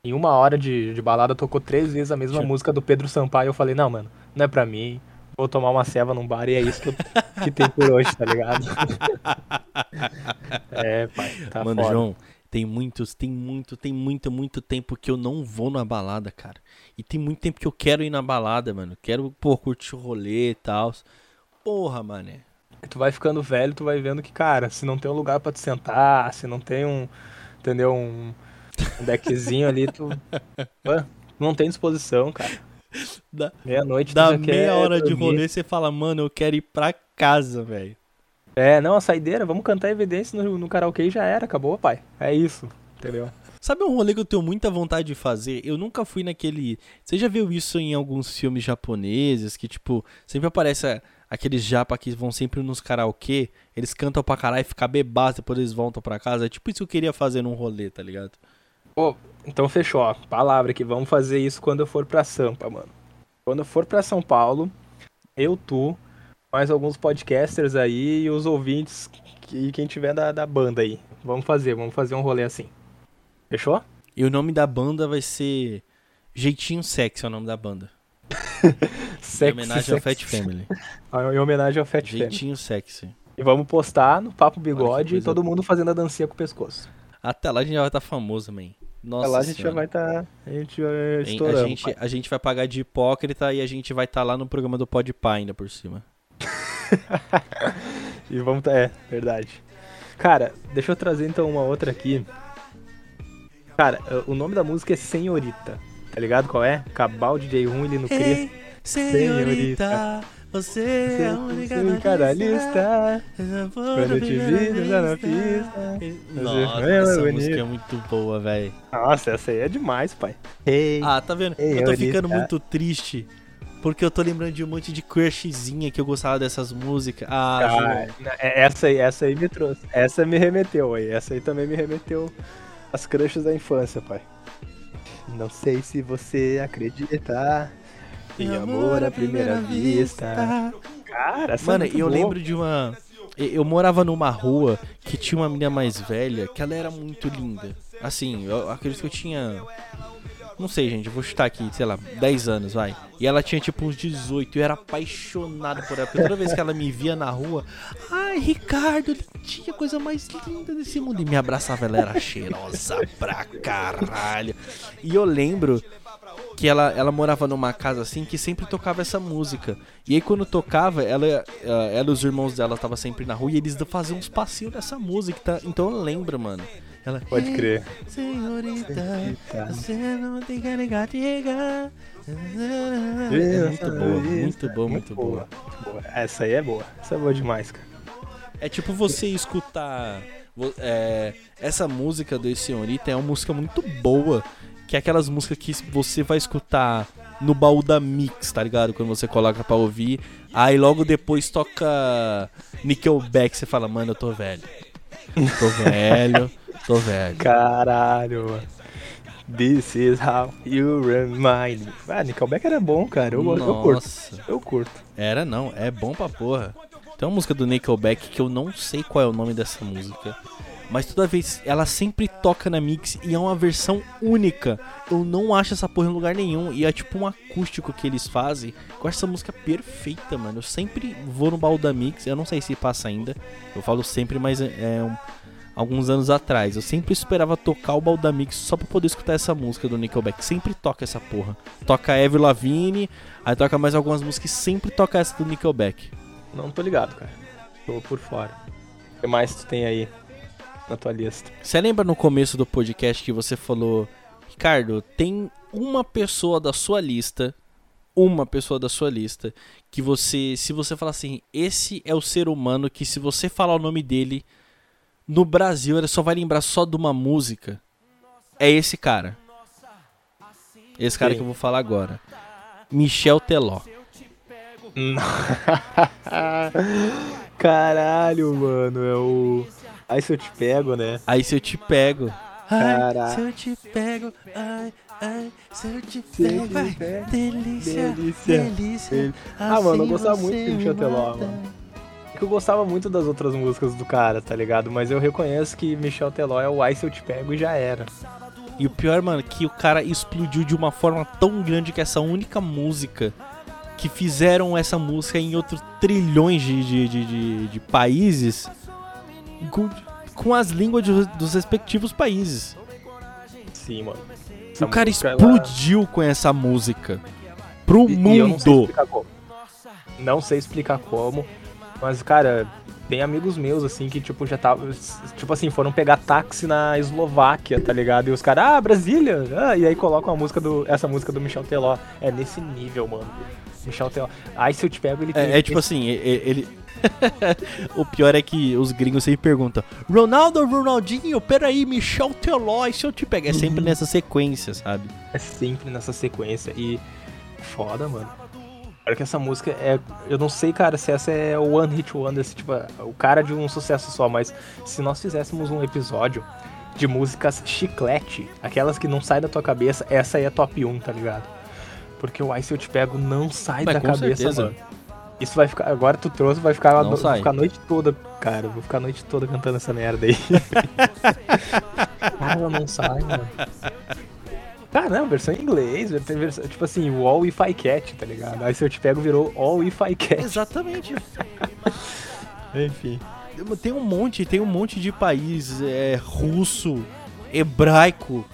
Em uma hora de, de balada tocou três vezes a mesma música do Pedro Sampaio. Eu falei, não, mano, não é pra mim. Vou tomar uma ceva num bar e é isso que, eu, que tem por hoje, tá ligado? é, pai, tá Mano, foda. João, tem muitos, tem muito, tem muito, muito tempo que eu não vou na balada, cara. E tem muito tempo que eu quero ir na balada, mano. Quero, pô, curtir o rolê e tal porra, mané. Tu vai ficando velho, tu vai vendo que, cara, se não tem um lugar para te sentar, se não tem um, entendeu, um, um deckzinho ali, tu não tem disposição, cara. Meia-noite Da meia hora dormir. de rolê, você fala, mano, eu quero ir pra casa, velho. É, não, a saideira, vamos cantar evidência no, no karaokê e já era, acabou, pai. É isso, entendeu? Sabe um rolê que eu tenho muita vontade de fazer? Eu nunca fui naquele. Você já viu isso em alguns filmes japoneses? Que, tipo, sempre aparece aqueles japa que vão sempre nos karaokê, eles cantam pra caralho e ficam bebados, depois eles voltam pra casa. É tipo isso que eu queria fazer num rolê, tá ligado? Pô, então fechou, ó. Palavra que vamos fazer isso quando eu for pra Sampa, mano. Quando eu for pra São Paulo, eu, tu, mais alguns podcasters aí e os ouvintes e quem tiver da, da banda aí. Vamos fazer, vamos fazer um rolê assim. Fechou? E o nome da banda vai ser Jeitinho Sexy, é o nome da banda. sexy, em homenagem sexy. ao Fat Family. em homenagem ao Fat Jeitinho Family. sexy. E vamos postar no Papo Bigode e todo mundo fazendo a dancinha com o pescoço. Até lá a gente já vai estar tá famoso, man. Nossa Até lá a gente já vai estar. Tá, a gente vai estourando. A gente, a gente vai pagar de hipócrita e a gente vai estar tá lá no programa do Podpah ainda por cima. e vamos. Tá, é, verdade. Cara, deixa eu trazer então uma outra aqui. Cara, o nome da música é Senhorita. Tá ligado qual é? Cabal DJ1 ele no Cris. senhorita, você é a única da lista. Quando eu te vi na pista. Nossa, essa bonito. música é muito boa, velho. Nossa, essa aí é demais, pai. Hey, ah, tá vendo? Eu tô ficando muito triste. Porque eu tô lembrando de um monte de crushzinha que eu gostava dessas músicas. Ah, Cara, é, essa aí, essa aí me trouxe. Essa me remeteu aí. Essa aí também me remeteu às crushes da infância, pai. Não sei se você acredita em amor à primeira vista. Cara, essa Mano, é eu lembro de uma. Eu morava numa rua que tinha uma menina mais velha que ela era muito linda. Assim, eu acredito que eu tinha não sei, gente, vou chutar aqui, sei lá, 10 anos, vai. E ela tinha tipo uns 18, eu era apaixonado por ela. Porque toda vez que ela me via na rua, ai, Ricardo, tinha coisa mais linda desse mundo. E me abraçava, ela era cheirosa pra caralho. E eu lembro que ela, ela morava numa casa assim que sempre tocava essa música. E aí quando tocava, ela, ela e os irmãos dela estavam sempre na rua e eles faziam uns passinhos dessa música. Tá? Então eu lembro, mano. Ela, Pode crer. Senhorita, Senhorita, você não tem que ligar, ligar. É muito boa, muito boa, muito boa. boa. Essa aí é boa. Essa é boa demais, cara. É tipo você escutar. É, essa música do Senhorita é uma música muito boa. Que é aquelas músicas que você vai escutar no baú da Mix, tá ligado? Quando você coloca pra ouvir. Aí logo depois toca Nickelback. Você fala, mano, eu tô velho. Tô velho. Tô velho. Caralho, mano. This is how you remind me. Ah, Nickelback era bom, cara. Eu, Nossa. eu curto. Eu curto. Era não, é bom pra porra. Tem uma música do Nickelback que eu não sei qual é o nome dessa música. Mas toda vez ela sempre toca na mix e é uma versão única. Eu não acho essa porra em lugar nenhum. E é tipo um acústico que eles fazem. Com essa música perfeita, mano. Eu sempre vou no baú da mix. Eu não sei se passa ainda. Eu falo sempre, mas é, é um alguns anos atrás. Eu sempre esperava tocar o Baldamix só pra poder escutar essa música do Nickelback. Sempre toca essa porra. Toca Ever Lavigne, aí toca mais algumas músicas e sempre toca essa do Nickelback. Não tô ligado, cara. Tô por fora. O que mais tu tem aí na tua lista? Você lembra no começo do podcast que você falou, Ricardo, tem uma pessoa da sua lista, uma pessoa da sua lista, que você, se você falar assim, esse é o ser humano que se você falar o nome dele, no Brasil ele só vai lembrar só de uma música, é esse cara. Esse cara Quem? que eu vou falar agora. Michel Teló. Caralho, mano, é o. Aí se eu te pego, né? Aí se eu te pego. Ai, Caraca. se eu te pego. Ai, ai, se eu te pego. te Ai, pego. delícia, Delícia. delícia. Ah, mano, eu assim gostava muito me Michel Teló, mano. É que eu gostava muito das outras músicas do cara, tá ligado? Mas eu reconheço que Michel Teló é o Ai se eu te pego e já era. E o pior, mano, que o cara explodiu de uma forma tão grande que essa única música que fizeram essa música em outros trilhões de, de, de, de- de países com, com as línguas de- dos respectivos países. Sim, mano. Essa o cara música, ela- explodiu com essa música pro E- e eu não sei mundo. explicar como. Não sei explicar como, mas, cara, tem amigos meus, assim, que, tipo, já tava. Tipo assim, foram pegar táxi na Eslováquia, tá ligado? E os caras, ah, Brasília! Ah, e aí colocam a música do. Essa música do Michel Teló. É nesse nível, mano. Michel Teló. Aí se eu te pego, ele tem. É, é tipo assim, ele. o pior é que os gringos sempre perguntam: Ronaldo, Ronaldinho, peraí, Michel Teló, e se eu te pegar? É sempre Uhum. nessa sequência, sabe? É sempre nessa sequência. E. Foda, mano. Olha que essa música é. Eu não sei, cara, se essa é o One Hit Wonder, esse, tipo, o cara de um sucesso só, mas se nós fizéssemos um episódio de músicas chiclete, aquelas que não saem da tua cabeça, essa aí é top 1, tá ligado? Porque o Ai Se Eu Te Pego não sai Mas da cabeça, certeza. mano. Isso vai ficar. Agora tu trouxe, vai ficar, Não vou sai. ficar a noite toda, cara. Vou ficar a noite toda cantando essa merda aí. cara, não sai, mano. Cara, não, versão em inglês, tem versão, tipo assim, o All If I Cat, tá ligado? Aí se eu te pego, virou All If I Cat. Exatamente. Enfim. Tem um monte, tem um monte de país é, russo, hebraico,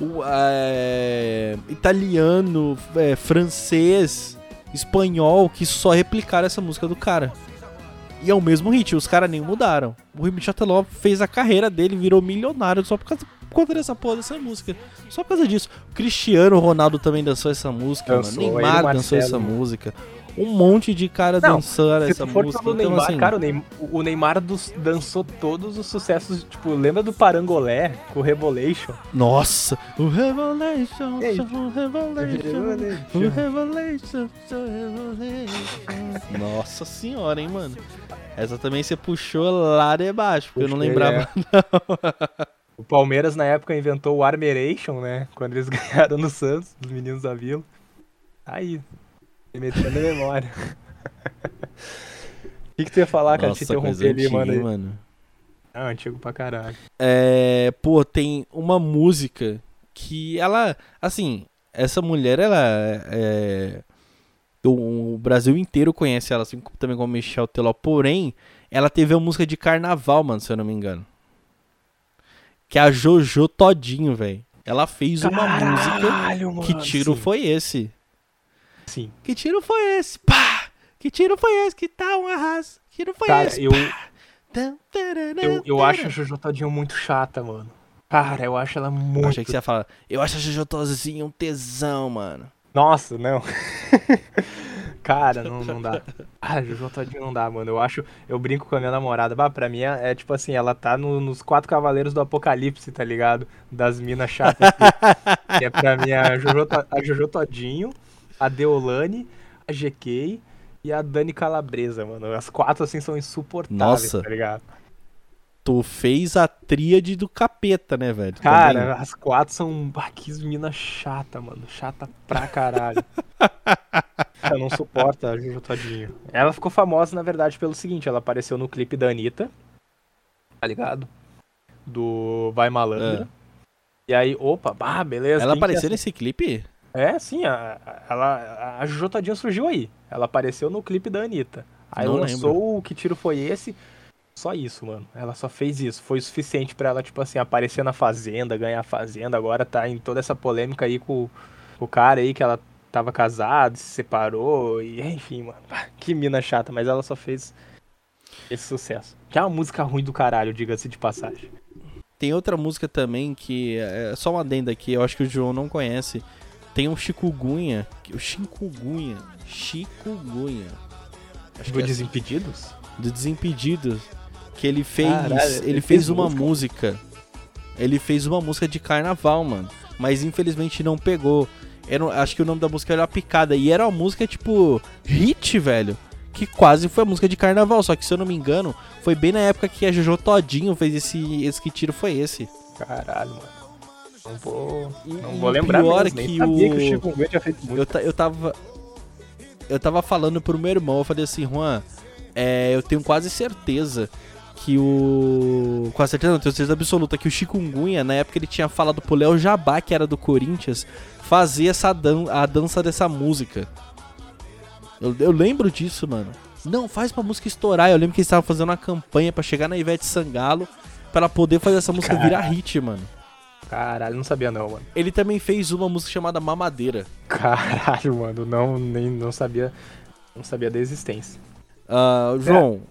o, é, italiano, é, francês, espanhol que só replicaram essa música do cara. E é o mesmo hit, os caras nem mudaram. O Michel Teló fez a carreira dele, virou milionário só por causa, por dessa porra dessa música. Só por causa disso. O Cristiano Ronaldo também dançou essa música, Dançou, mano. Neymar dançou essa música. Um monte de cara Não, dançando Se essa for música. pelo Então, Neymar, assim, cara, o Neymar, o Neymar dos- dançou todos os sucessos, tipo, lembra do Parangolé com o Revolution? Nossa! O Revelation, Ei, o Revelation, o Revelation, o Revelation. Nossa senhora, hein, mano. Essa também você puxou lá de baixo, porque eu não lembrava. O Palmeiras na época inventou o Armeration, né? Quando eles ganharam no Santos, dos meninos da Vila. Aí, me metendo na memória. O que, que tu ia falar, cara? Te Nossa, coisa interromper ali, antiga, mano. mano. Ah, antigo pra caralho. É, pô, tem uma música que ela, assim, essa mulher, ela é, o, o Brasil inteiro conhece ela, assim também como Michel Teló, porém, ela teve a música de carnaval, mano, se eu não me engano. Que é a Jojo Todinho, velho. Ela fez uma música. Caralho, mano. Que tiro sim, foi esse? Sim. Que tiro foi esse? Pá! Que tiro foi esse? Que tá um arraso? Que tiro foi Cara, esse? eu, Tan, eu, eu acho a Jojo Todinho muito chata, mano. Cara, eu acho ela muito. Eu achei que você ia falar. Eu acho a Jojo Todinho um tesão, mano. Nossa, não. Cara, não, não dá. Ah, Jojo Todinho não dá, mano. Eu acho. Eu brinco com a minha namorada. Bah, pra mim é, é tipo assim, ela tá no- nos quatro cavaleiros do apocalipse, tá ligado? Das minas chatas. Que, é pra mim a Jojo, a Jojo Todinho, a Deolane, a GK e a Dani Calabresa, mano. As quatro assim são insuportáveis, Nossa. tá ligado? Tu fez a tríade do capeta, né, velho? Cara, Também. as quatro são. Ah, que mina chata, mano. Chata pra caralho. Eu não suporto a Juju Todinho. Ela ficou famosa, na verdade, pelo seguinte: ela apareceu no clipe da Anitta. Tá ligado? Do Vai Malandra. E aí, opa, bah, beleza. Ela que é apareceu nesse clipe? É, sim, a, a- ela, a Juju Todinho surgiu aí. Ela apareceu no clipe da Anitta. Aí Não lançou o Que Tiro Foi Esse. Só isso, mano. Ela só fez isso. Foi o suficiente pra ela, tipo assim, aparecer na Fazenda, ganhar a Fazenda. Agora tá em toda essa polêmica aí com, com o cara aí, que ela tava casado, se separou, e enfim, mano. Que mina chata, mas ela só fez esse sucesso. Que é uma música ruim do caralho, diga-se de passagem. Tem outra música também que é só uma adenda aqui, eu acho que o João não conhece. Tem um Chikungunya, o Chikungunya, Chikungunya. Acho do é Desimpedidos? Do Desimpedidos, que ele fez, Caralho, ele, ele fez, fez uma música. música. Ele fez uma música de carnaval, mano, mas infelizmente não pegou. Era, acho que o nome da música era Picada e era uma música tipo hit, velho que quase foi a música de carnaval. Só que se eu não me engano, foi bem na época que a Jojo Todinho fez esse, esse que tiro foi esse. Caralho, mano. Não vou, não vou lembrar pior mesmo, que o... que o Chico tinha feito muito. Eu, eu tava eu tava falando pro meu irmão, eu falei assim, Juan, é, eu tenho quase certeza que o. Com certeza não, tenho certeza absoluta que o Chikungunya, na época ele tinha falado pro Léo Jabá, que era do Corinthians, fazer essa dan a dança dessa música. Eu, eu lembro disso, mano. Não, faz pra música estourar. Eu lembro que eles estavam fazendo uma campanha para chegar na Ivete Sangalo para poder fazer essa música virar hit, mano. Caralho, não sabia não, mano. Ele também fez uma música chamada Mamadeira. Caralho, mano, não, nem, não sabia. Não sabia da existência. Uh, João,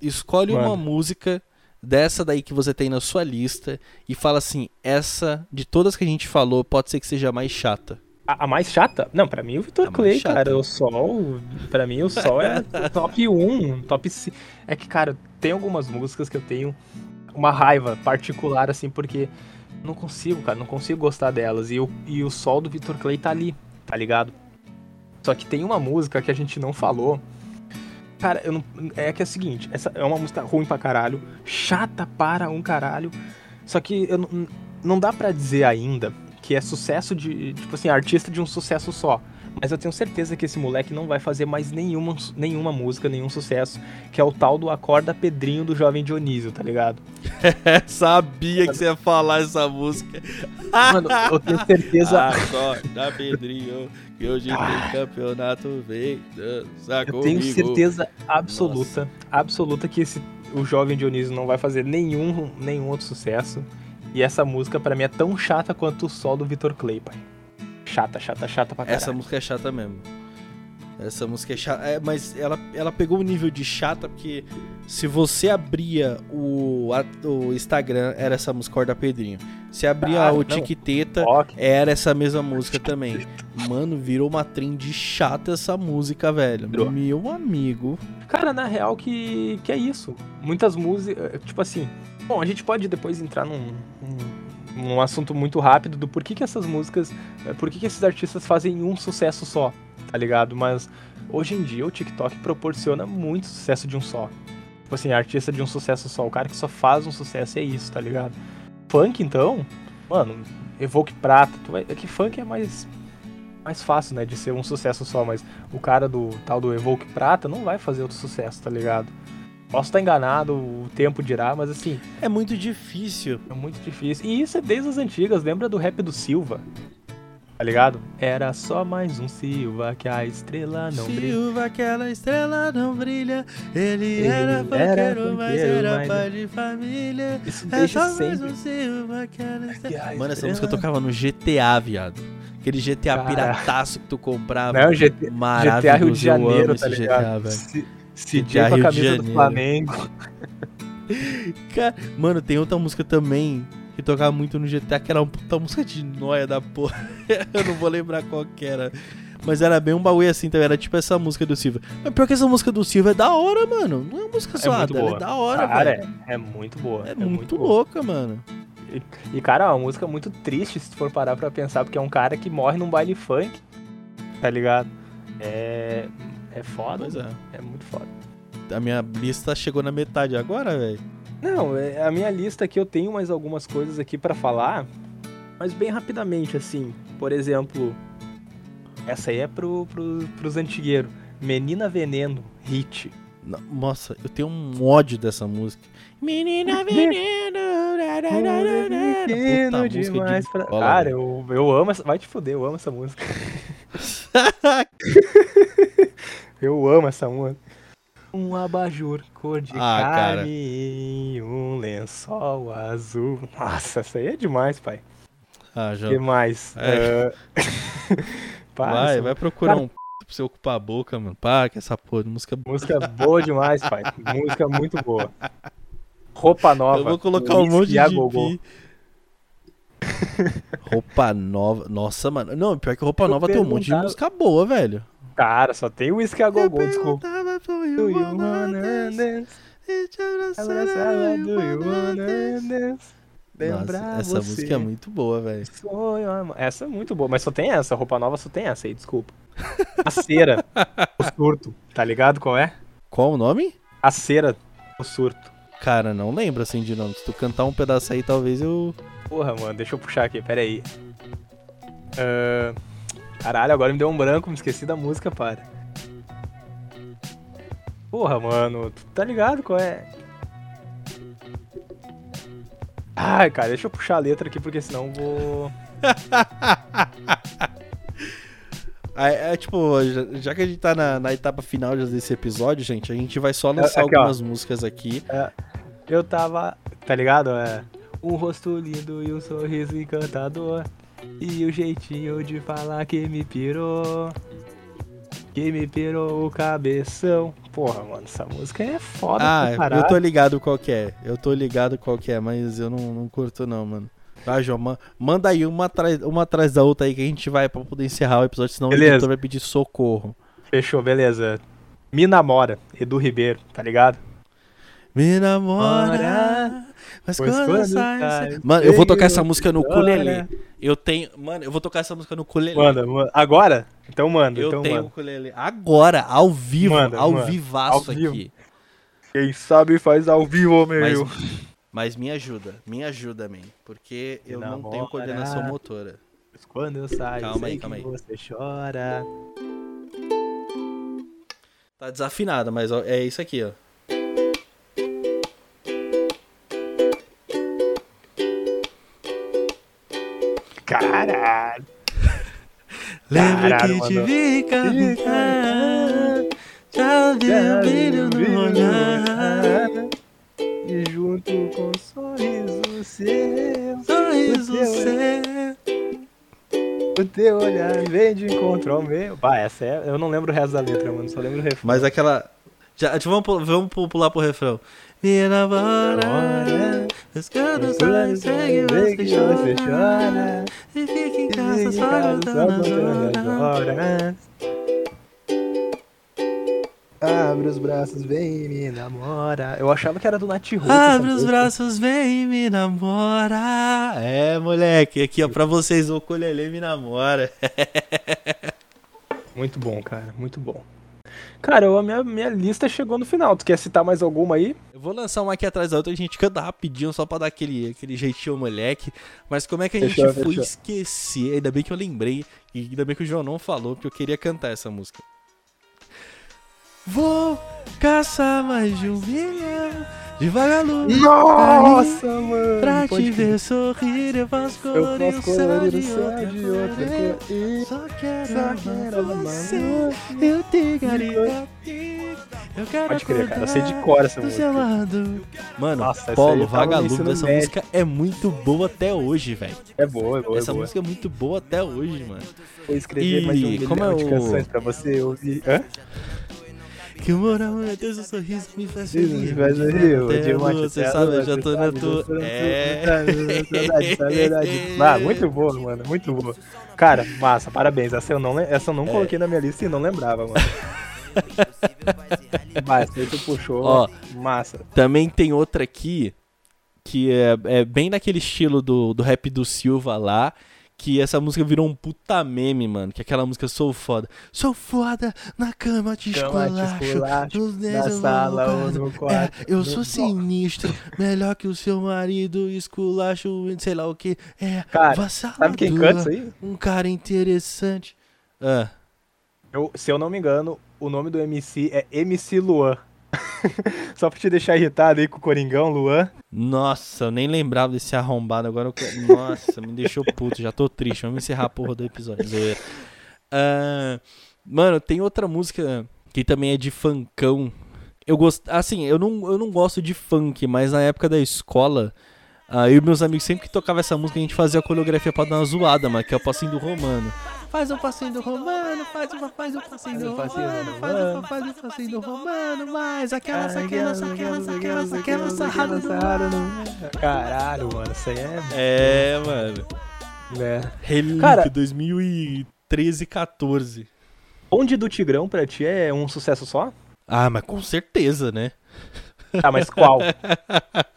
é. escolhe mano. uma música dessa daí que você tem na sua lista e fala assim: essa de todas que a gente falou pode ser que seja a mais chata. A, a, mais chata? Não, pra mim o Vitor Clay, cara. O Sol, pra mim o Sol é top 1, top 5. É que, cara, tem algumas músicas que eu tenho uma raiva particular, assim, porque não consigo, cara, não consigo gostar delas. E o, e o Sol do Vitor Clay tá ali, tá ligado? Só que tem uma música que a gente não falou. Cara, eu não, é que é o seguinte, essa é uma música ruim pra caralho, chata para um caralho. Só que eu não, não dá para dizer ainda que é sucesso de. Tipo assim, artista de um sucesso só. Mas eu tenho certeza que esse moleque não vai fazer mais nenhuma, nenhuma música, nenhum sucesso, que é o tal do Acorda Pedrinho do Jovem Dionísio, tá ligado? Sabia que você ia falar essa música. Mano, eu tenho certeza. Acorda Pedrinho, que hoje ah. tem campeonato, vem dançar Eu tenho certeza absoluta, Nossa. absoluta que esse, o Jovem Dionísio não vai fazer nenhum, nenhum outro sucesso. E essa música para mim é tão chata quanto o sol do Vitor Clay, pai. Chata, chata, chata pra caralho. Essa música é chata mesmo. Essa música é chata, é, mas ela, ela pegou o nível de chata porque se você abria o, a, o Instagram, era essa música Corda Pedrinho. Se abria ah, o Tiquiteta, era essa mesma música também. Mano, virou uma trend chata essa música, velho. Virou. Meu amigo. Cara, na real que, que é isso. Muitas músicas, tipo assim, Bom, a gente pode depois entrar num, num, num assunto muito rápido do porquê que essas músicas, é, por que esses artistas fazem um sucesso só, tá ligado? Mas hoje em dia o TikTok proporciona muito sucesso de um só. Tipo assim, artista de um sucesso só, o cara que só faz um sucesso é isso, tá ligado? Funk então, mano, Evoque Prata, vai... é que funk é mais mais fácil, né, de ser um sucesso só, mas o cara do tal do Evoque Prata não vai fazer outro sucesso, tá ligado? Posso estar enganado, o tempo dirá, mas assim. É muito difícil. É muito difícil. E isso é desde as antigas, lembra do rap do Silva? Tá ligado? Era só mais um Silva que a estrela não Silva, brilha. Silva, aquela estrela não brilha. Ele, Ele era funkeiro, mas era mas... pai de família. Isso é só sempre. mais um Silva, aquela estrela. Mano, essa música tocava no GTA, viado. Aquele GTA Cara... pirataço que tu comprava. Não, GTA, GTA Rio de Janeiro, tá ligado? GTA, velho. Se... CJ com a camisa do Flamengo. Cara, mano, tem outra música também que tocava muito no GTA, que era uma puta música de noia da porra. Eu não vou lembrar qual que era. Mas era bem um bagulho assim também, era tipo essa música do Silva. Mas pior que essa música do Silva é da hora, mano. Não é uma música zoada, é, é da hora, cara, velho. É, é muito boa. É, é muito, muito louca, mano. E, e, cara, é uma música muito triste se for parar pra pensar, porque é um cara que morre num baile funk, tá ligado? É, é foda, pois é. é muito foda. A minha lista chegou na metade agora, velho. Não, é, a minha lista aqui eu tenho mais algumas coisas aqui para falar, mas bem rapidamente, assim. Por exemplo, essa aí é pro, pro, pros antigueiros. Menina Veneno, hit. Nossa, eu tenho um ódio dessa música. Menina Veneno. Puta, demais de pra... Cara, eu, eu amo essa. Vai te fuder, eu amo essa música. Eu amo essa música. Um abajur cor de ah, carne cara. um lençol azul. Nossa, essa aí é demais, pai. Ah, já. que mais? É. Uh... vai, vai procurar Cara... um p pra você ocupar a boca, mano. Pá, que essa porra de música. Música boa demais, pai. música muito boa. Roupa nova. Eu vou colocar um monte de pi. roupa nova. Nossa, mano. Não, pior que roupa eu nova tem um monte de música boa, velho. Cara, só tem o Whisky a Gogô, desculpa. Do you wanna dance? Do you wanna dance? Nossa, essa você. música é muito boa, velho. Essa é muito boa, mas só tem essa. Roupa nova só tem essa aí, desculpa. A cera, o surto, tá ligado qual é? Qual o nome? A cera, o surto. Cara, não lembro assim de nome. Se tu cantar um pedaço aí, talvez eu. Porra, mano, deixa eu puxar aqui, pera aí. Uh... Caralho, agora me deu um branco, me esqueci da música, para. Porra, mano, tu tá ligado qual é? Ai, cara, deixa eu puxar a letra aqui, porque senão vou. É, é, tipo, já, já, que a gente tá na, na, etapa final desse episódio, gente, a gente vai só lançar é, aqui, algumas ó. músicas aqui. É, eu tava, tá ligado? É, um rosto lindo e um sorriso encantador. E o jeitinho de falar que me pirou. Que me pirou o cabeção. Porra, mano, essa música é foda. Ah, eu tô ligado qual que é. Eu tô ligado qual que é, mas eu não, não curto não, mano. Tá, João? Manda aí uma atrás, uma atrás da outra aí que a gente vai pra poder encerrar o episódio, senão beleza. o editor vai pedir socorro. Fechou, beleza. Me namora, Edu Ribeiro, tá ligado? Me namora. Mas quando, quando sai. Mano, eu vou tocar essa música no ukulele. Eu tenho. Mano, eu vou tocar essa música no ukulele. Manda, manda. Agora? Então manda. Eu então tenho manda. ukulele. Agora, ao vivo. Manda, ao manda. vivaço ao vivo. aqui. Quem sabe faz ao vivo, meu. Mas, mas me ajuda, me ajuda, man. Porque eu não, não tenho coordenação motora. Quando eu saio, calma aí, calma aí. você chora. Tá desafinada, mas é isso aqui, ó. Caralho. Lembro Caralho, que te vi caminhar, já vi o brilho no olhar. E junto com um sorriso seu, sorriso seu. O teu olhar vem de encontro ao meu. Bah, essa é. Eu não lembro o resto da letra, mano. Só lembro o refrão. Mas aquela. Já, vamos, vamos pular pro refrão. Me namora, os canos segue você chora, e fica em casa só contando horas. Abre os braços, vem me namora. Eu achava que era do Nat Roots. Abre os braços, vem me namora. É, moleque, aqui ó, pra vocês, o Colelê me namora. muito bom, cara, muito bom. Cara, a minha, minha lista chegou no final. Tu quer citar mais alguma aí? Eu vou lançar uma aqui atrás da outra, a gente canta rapidinho só pra dar aquele, aquele jeitinho moleque. Mas como é que a gente fechou, foi fechou. esquecer? Ainda bem que eu lembrei, e ainda bem que o João não falou, que eu queria cantar essa música. Vou caçar mais de um milhão de vagalumes. Nossa, mano! Pra te ver sorrir, eu faço colorir o céu de outra cor. Só quero amar você, eu te quero eu quero Pode crer, cara. Eu sei de cor essa música. Mano, Nossa, Polo, Vagalume, essa música é muito boa até hoje, velho. É boa, é boa. Essa é música é muito boa até hoje, mano. Vou escrever e... mais um como é o... de canções pra você ouvir. Hã? Que moral é Deus, o sorriso me faz rir. Me faz rir. Você sabe, eu já tô na tua. É. Ah, muito boa, mano. Muito boa. Cara, massa, parabéns. Essa eu não, essa eu não é. coloquei na minha lista e não lembrava, mano. Mas aí tu puxou. Ó, massa. Também tem outra aqui que é, é bem naquele estilo do, do rap do Silva lá que essa música virou um puta meme, mano. Que é aquela música Sou Foda. Sou foda, na cama te esculacho, nos na sala ou no quarto. É, eu sou sinistro, melhor que o seu marido, esculacho, sei lá o que. É, cara, sabe quem canta isso aí? Um cara interessante. Ah. Eu, se eu não me engano, o nome do MC é MC Luan. Só pra te deixar irritado aí com o Coringão, Luan. Nossa, eu nem lembrava desse arrombado. Agora eu... Nossa, me deixou puto. Já tô triste. Vamos encerrar a porra do episódio. Uh, mano, tem outra música que também é de funkão. Eu gosto. Assim, eu não, eu não gosto de funk, mas na época da escola. Eu e meus amigos, sempre que tocava essa música, a gente fazia a coreografia pra dar uma zoada, mas que é o passinho do romano. Faz um passinho do romano, faz um, faz um passinho do romano, faz um, faz um passinho do romano, mas aquela, aquela, aquela, aquela, aquela sarrada no Caralho, mano, isso aí é. É, mano. É. Relíquia Cara- 2013, 14. Onde do Tigrão pra ti é um sucesso só? Ah, mas com certeza, né? Tá, mas qual?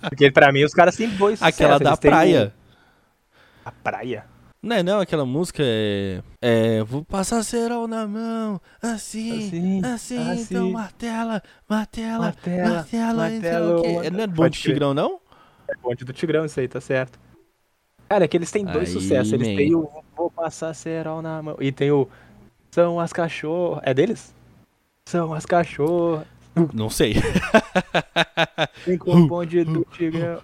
Porque pra mim os caras têm dois. Aquela da praia. o- A praia? Não, é não, aquela música é. É. Vou passar cerol na mão, assim, Assim, assim, assim. então martela, martela, Martela, martela, então martelo. Não é bom Pode de crer. Tigrão, não? É bonde do Tigrão, isso aí, tá certo. Cara, é que eles têm dois Aí, sucessos. Eles man. têm o Vou Passar Cerol na mão. E tem o São as Cachorras. É deles? São as Cachorras. Não sei. Vem com o bonde do Tigrão.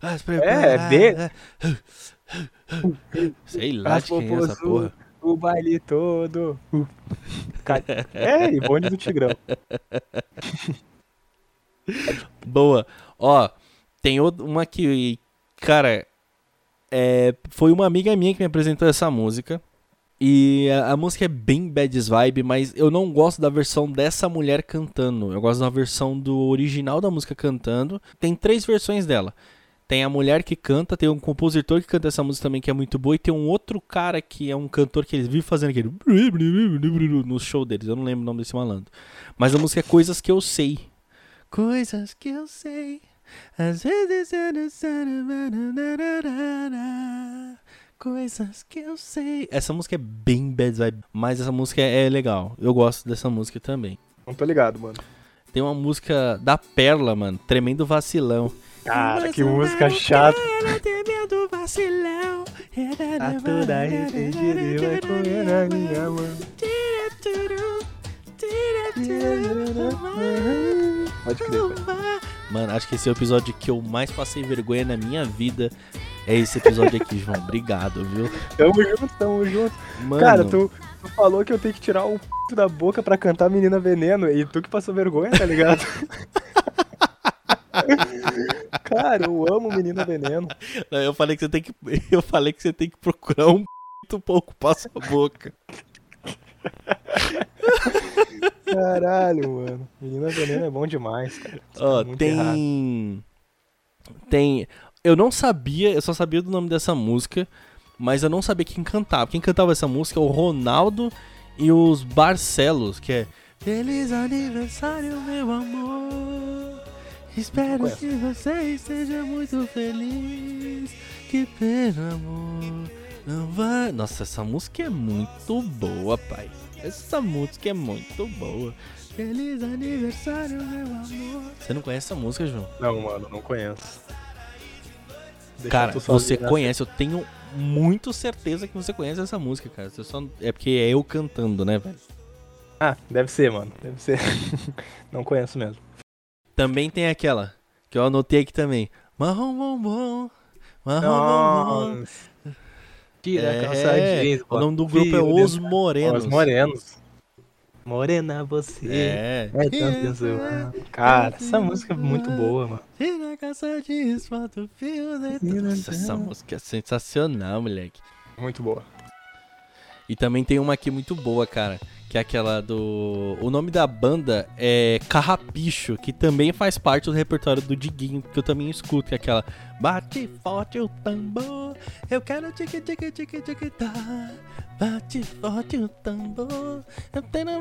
As É, é dele. Sei lá As de quem é essa porra. O baile todo. É, e bonde do Tigrão. Boa. Ó, tem uma que, cara, é, foi uma amiga minha que me apresentou essa música. E a, a música é bem bad vibe, mas eu não gosto da versão dessa mulher cantando. Eu gosto da versão do original da música cantando. Tem três versões dela. Tem a mulher que canta, tem um compositor que canta essa música também que é muito boa, e tem um outro cara que é um cantor que eles vivem fazendo aquele no show deles. Eu não lembro o nome desse malandro. Mas a música é Coisas que eu sei. Coisas que eu sei. Às vezes eu não sei. Coisas que eu sei. Essa música é bem bad vibe, mas essa música é legal. Eu gosto dessa música também. Não tô ligado, mano. Tem uma música da Perla, mano. Tremendo vacilão. Cara, que música chata. Tremendo vacilão. Toda arrependida e vai comer na minha mão. Pode crer. Mano, acho que esse é o episódio que eu mais passei vergonha na minha vida. É esse episódio aqui, João. Obrigado, viu? Tamo junto, tamo junto. Mano, Cara, tu, tu falou que eu tenho que tirar o p da boca pra cantar Menina Veneno e tu que passou vergonha, tá ligado? Cara, eu amo Menina Veneno. Não, eu falei que você tem que. Eu falei que você tem que procurar um muito pouco passa a boca. Caralho, mano. Menina Veneno é bom demais, cara. Ó, tá muito errado. tem. Eu não sabia, eu só sabia do nome dessa música, mas eu não sabia quem cantava. Quem cantava essa música é o Ronaldo e os Barcelos, que é. Feliz aniversário, meu amor. Espero que você esteja muito feliz. Que pena, amor. Não vai. Nossa, essa música é muito boa, pai. Essa música é muito boa. Feliz aniversário, meu amor. Você não conhece essa música, João? Não, mano, não conheço. Deixa Cara, você nessa. conhece, eu tenho muito certeza que você conhece essa música, cara. Você só... É porque é eu cantando, né, velho? Ah, deve ser, mano. Deve ser. não conheço mesmo. Também tem aquela, que eu anotei aqui também. Marrom bombom, marrom bombom. Tira É, calça jeans. o nome do grupo é Os Morenos. Os Morenos. Morena você. É. É tão sensual. Cara, essa música é muito boa, mano. Tira a fio. Nossa, essa música é sensacional, moleque. Muito boa. E também tem uma aqui muito boa, cara. Que é aquela do. O nome da banda é Carrapicho, que também faz parte do repertório do Diguinho, que eu também escuto, que é aquela. Bate forte o tambor, eu quero tique tique tique tique tá. Bate forte o tambor. eu tenho-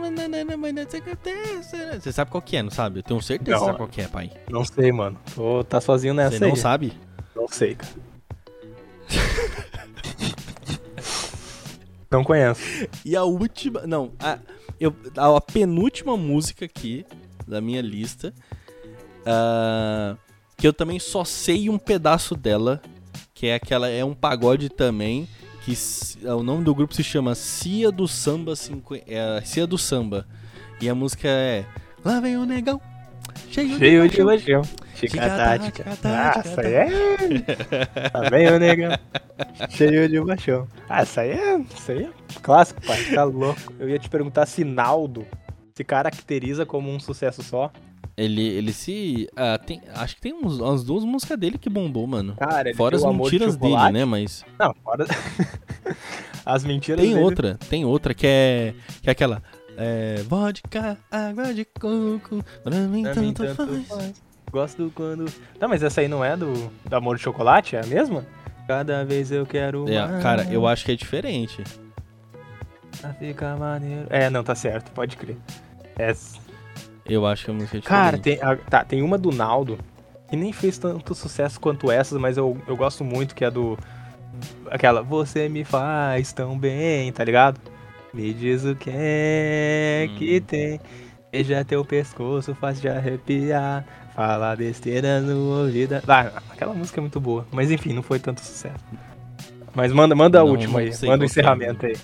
Você sabe qual que é, não sabe? Eu tenho certeza que Não. sabe qual que é, pai. Não sei, mano. Tô, tá sozinho nessa Você não aí. sabe? Não sei, cara. não conheço. E a última. Não, a, eu, a, a penúltima música aqui da minha lista. ah, que eu também só sei um pedaço dela. Que é aquela. É um pagode também. Que s- o nome do grupo se chama Cia do Samba. Cinqu- É, a Cia do Samba. E a música é. Lá vem o negão. Cheio, Cheio de de Chica tática, Ah, essa aí é. Tá bem, ô negão. Cheio de paixão. Ah, essa aí é. Isso aí é clássico, pai. Tá louco. Eu ia te perguntar se Naldo se caracteriza como um sucesso só. Ele, ele se. ah, tem, acho que tem uns, umas duas músicas dele que bombou, mano. Cara, ele Fora as tem Amor de mentiras dele, né? Mas. Não, fora. As mentiras Tem dele- outra, tem outra que é. Que é aquela. É. Vodka, água de coco. Pra mim Pra mim tanto tanto faz. faz. Gosto quando. Não, mas essa aí não é do, do Amor de Chocolate? É a mesma? Cada vez eu quero. É, cara, eu acho que é diferente. Pra ficar maneiro. É, não, tá certo, pode crer. Essa. Eu acho que a música é diferente. Cara, tem, a- tá, tem uma do Naldo que nem fez tanto sucesso quanto essas, mas eu, eu gosto muito, que é do. Aquela, você me faz tão bem, tá ligado? Me diz o que é que Hum. tem. Beija teu pescoço, faz de arrepiar. Fala besteira no ouvido. Ah, aquela música é muito boa. Mas enfim, não foi tanto sucesso. Mas manda, manda a Não, última aí. Manda o é. encerramento aí.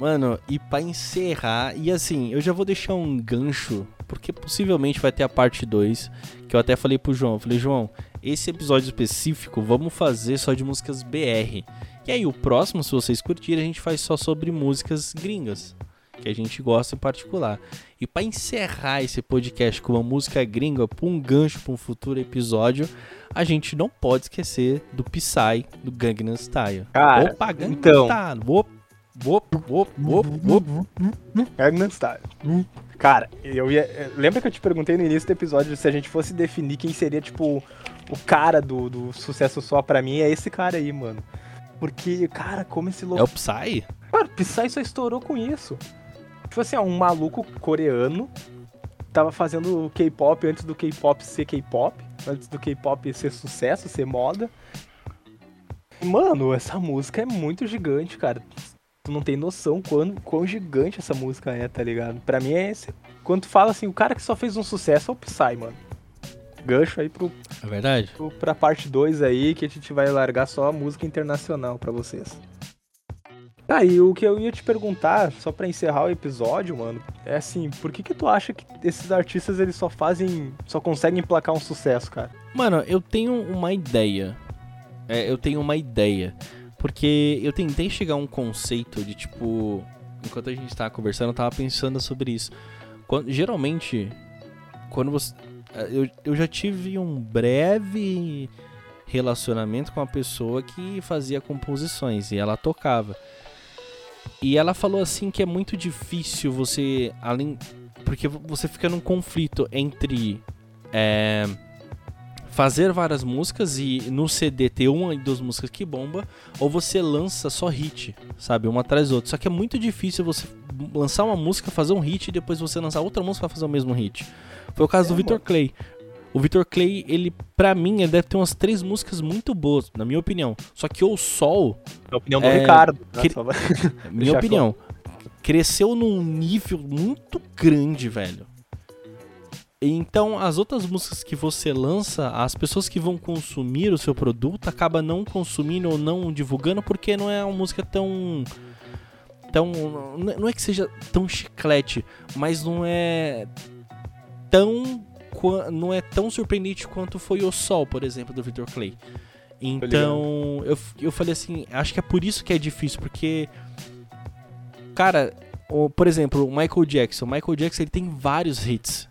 Mano, e pra encerrar, e assim, eu já vou deixar um gancho, porque possivelmente vai ter a parte 2, que eu até falei pro João, eu falei, João, esse episódio específico vamos fazer só de músicas BR. E aí o próximo, se vocês curtirem, a gente faz só sobre músicas gringas, que a gente gosta em particular. E pra encerrar esse podcast com uma música gringa, pra um gancho pra um futuro episódio, a gente não pode esquecer do Psy, do Gangnam Style. Cara, Opa, Gangnam então. Style. Op, op, op, op, op. Gangnam Style. Cara, eu ia. Lembra que eu te perguntei no início do episódio se a gente fosse definir quem seria, tipo, o cara do, do sucesso só pra mim? É esse cara aí, mano. Porque, cara, como esse É louco. o Psy? Cara, o Psy só estourou com isso. Tipo assim, ó, um maluco coreano tava fazendo K-pop antes do K-pop ser K-pop, antes do K-pop ser sucesso, ser moda. Mano, essa música é muito gigante, cara. Tu não tem noção quão, quão gigante essa música é, tá ligado? Pra mim é esse. Quando tu fala assim, o cara que só fez um sucesso é o Psy, mano. Gancho aí pro, É verdade? pro, pra parte 2 aí, que a gente vai largar só a música internacional pra vocês. Tá, e o que eu ia te perguntar, só pra encerrar o episódio, mano, é assim, por que que tu acha que esses artistas eles só fazem, só conseguem emplacar um sucesso, cara? Mano, eu tenho uma ideia. É, eu tenho uma ideia. Porque eu tentei chegar a um conceito de tipo. Enquanto a gente tava conversando, eu tava pensando sobre isso. Quando, geralmente, quando você. é, Eu, eu já tive um breve relacionamento com uma pessoa que fazia composições e ela tocava. E ela falou assim que é muito difícil você. Além. Porque você fica num conflito entre. É, fazer várias músicas e no CD ter uma e duas músicas que bomba, ou você lança só hit, sabe, uma atrás da outra. Só que é muito difícil você lançar uma música, fazer um hit e depois você lançar outra música pra fazer o mesmo hit. Foi o caso É, do Victor. Clay. O Victor Clay, ele, pra mim, ele deve ter umas três músicas muito boas, na minha opinião. Só que o Sol, É a opinião do É, Ricardo. né? minha opinião, cresceu num nível muito grande, velho. Então, as outras músicas que você lança, as pessoas que vão consumir o seu produto acabam não consumindo ou não divulgando porque não é uma música tão. tão. Não é que seja tão chiclete, mas não é tão. Não é tão surpreendente quanto foi o Sol, por exemplo, do Victor Clay. Então, eu, eu falei assim, acho que é por isso que é difícil, porque. Cara, o- por exemplo, o Michael Jackson. O Michael Jackson ele tem vários hits.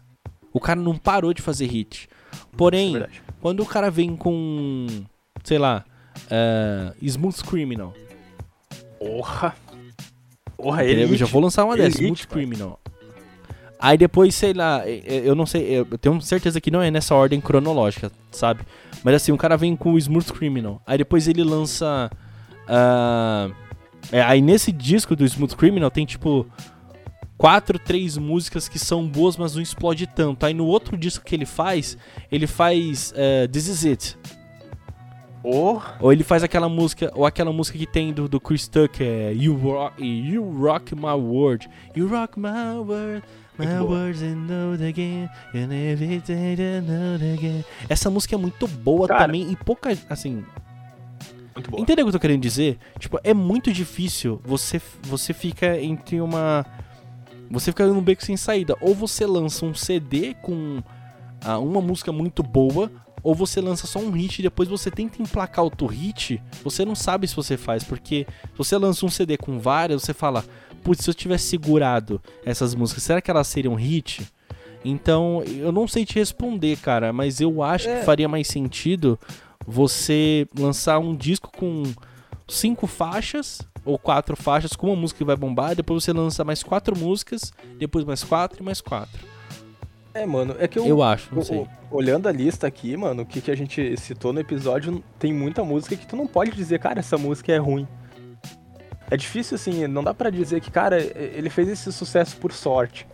O cara não parou de fazer hit. Porém, É quando o cara vem com. Sei lá. eh, Smooth Criminal. Porra. Porra, ele. Eu já vou lançar uma dessas, Smooth. Criminal. Aí depois, sei lá, eu não sei, eu tenho certeza que não é nessa ordem cronológica, sabe? Mas assim, o cara vem com o Smooth Criminal. Aí depois ele lança. ah, é, aí nesse disco do Smooth Criminal tem tipo. Quatro, três músicas que são boas, mas não explode tanto. Aí no outro disco que ele faz, ele faz eh, This Is It. Porra. Ou ele faz aquela música, ou aquela música que tem do, do Chris Tucker, é you rock, you rock My World. You rock my world, my words and again, and every day to know it again. Essa música é muito boa Cara. também e pouca, assim, Muito boa. entendeu o que eu tô querendo dizer? Tipo, é muito difícil, você, você fica entre uma... Você fica num beco sem saída. Ou você lança um CD com ah, uma música muito boa, ou você lança só um hit e depois você tenta emplacar outro hit, você não sabe se você faz, porque se você lança um CD com várias, você fala, putz, se eu tivesse segurado essas músicas, será que elas seriam hit? Então, eu não sei te responder, cara, mas eu acho É. que faria mais sentido você lançar um disco com cinco faixas ou quatro faixas com uma música que vai bombar, depois você lança mais quatro músicas, depois mais quatro e mais quatro. É, mano, é que eu. Eu acho, não o- sei. olhando a lista aqui, mano, o que, que a gente citou no episódio, tem muita música que tu não pode dizer, cara, essa música é ruim. É difícil, assim, não dá pra dizer que, cara, ele fez esse sucesso por sorte.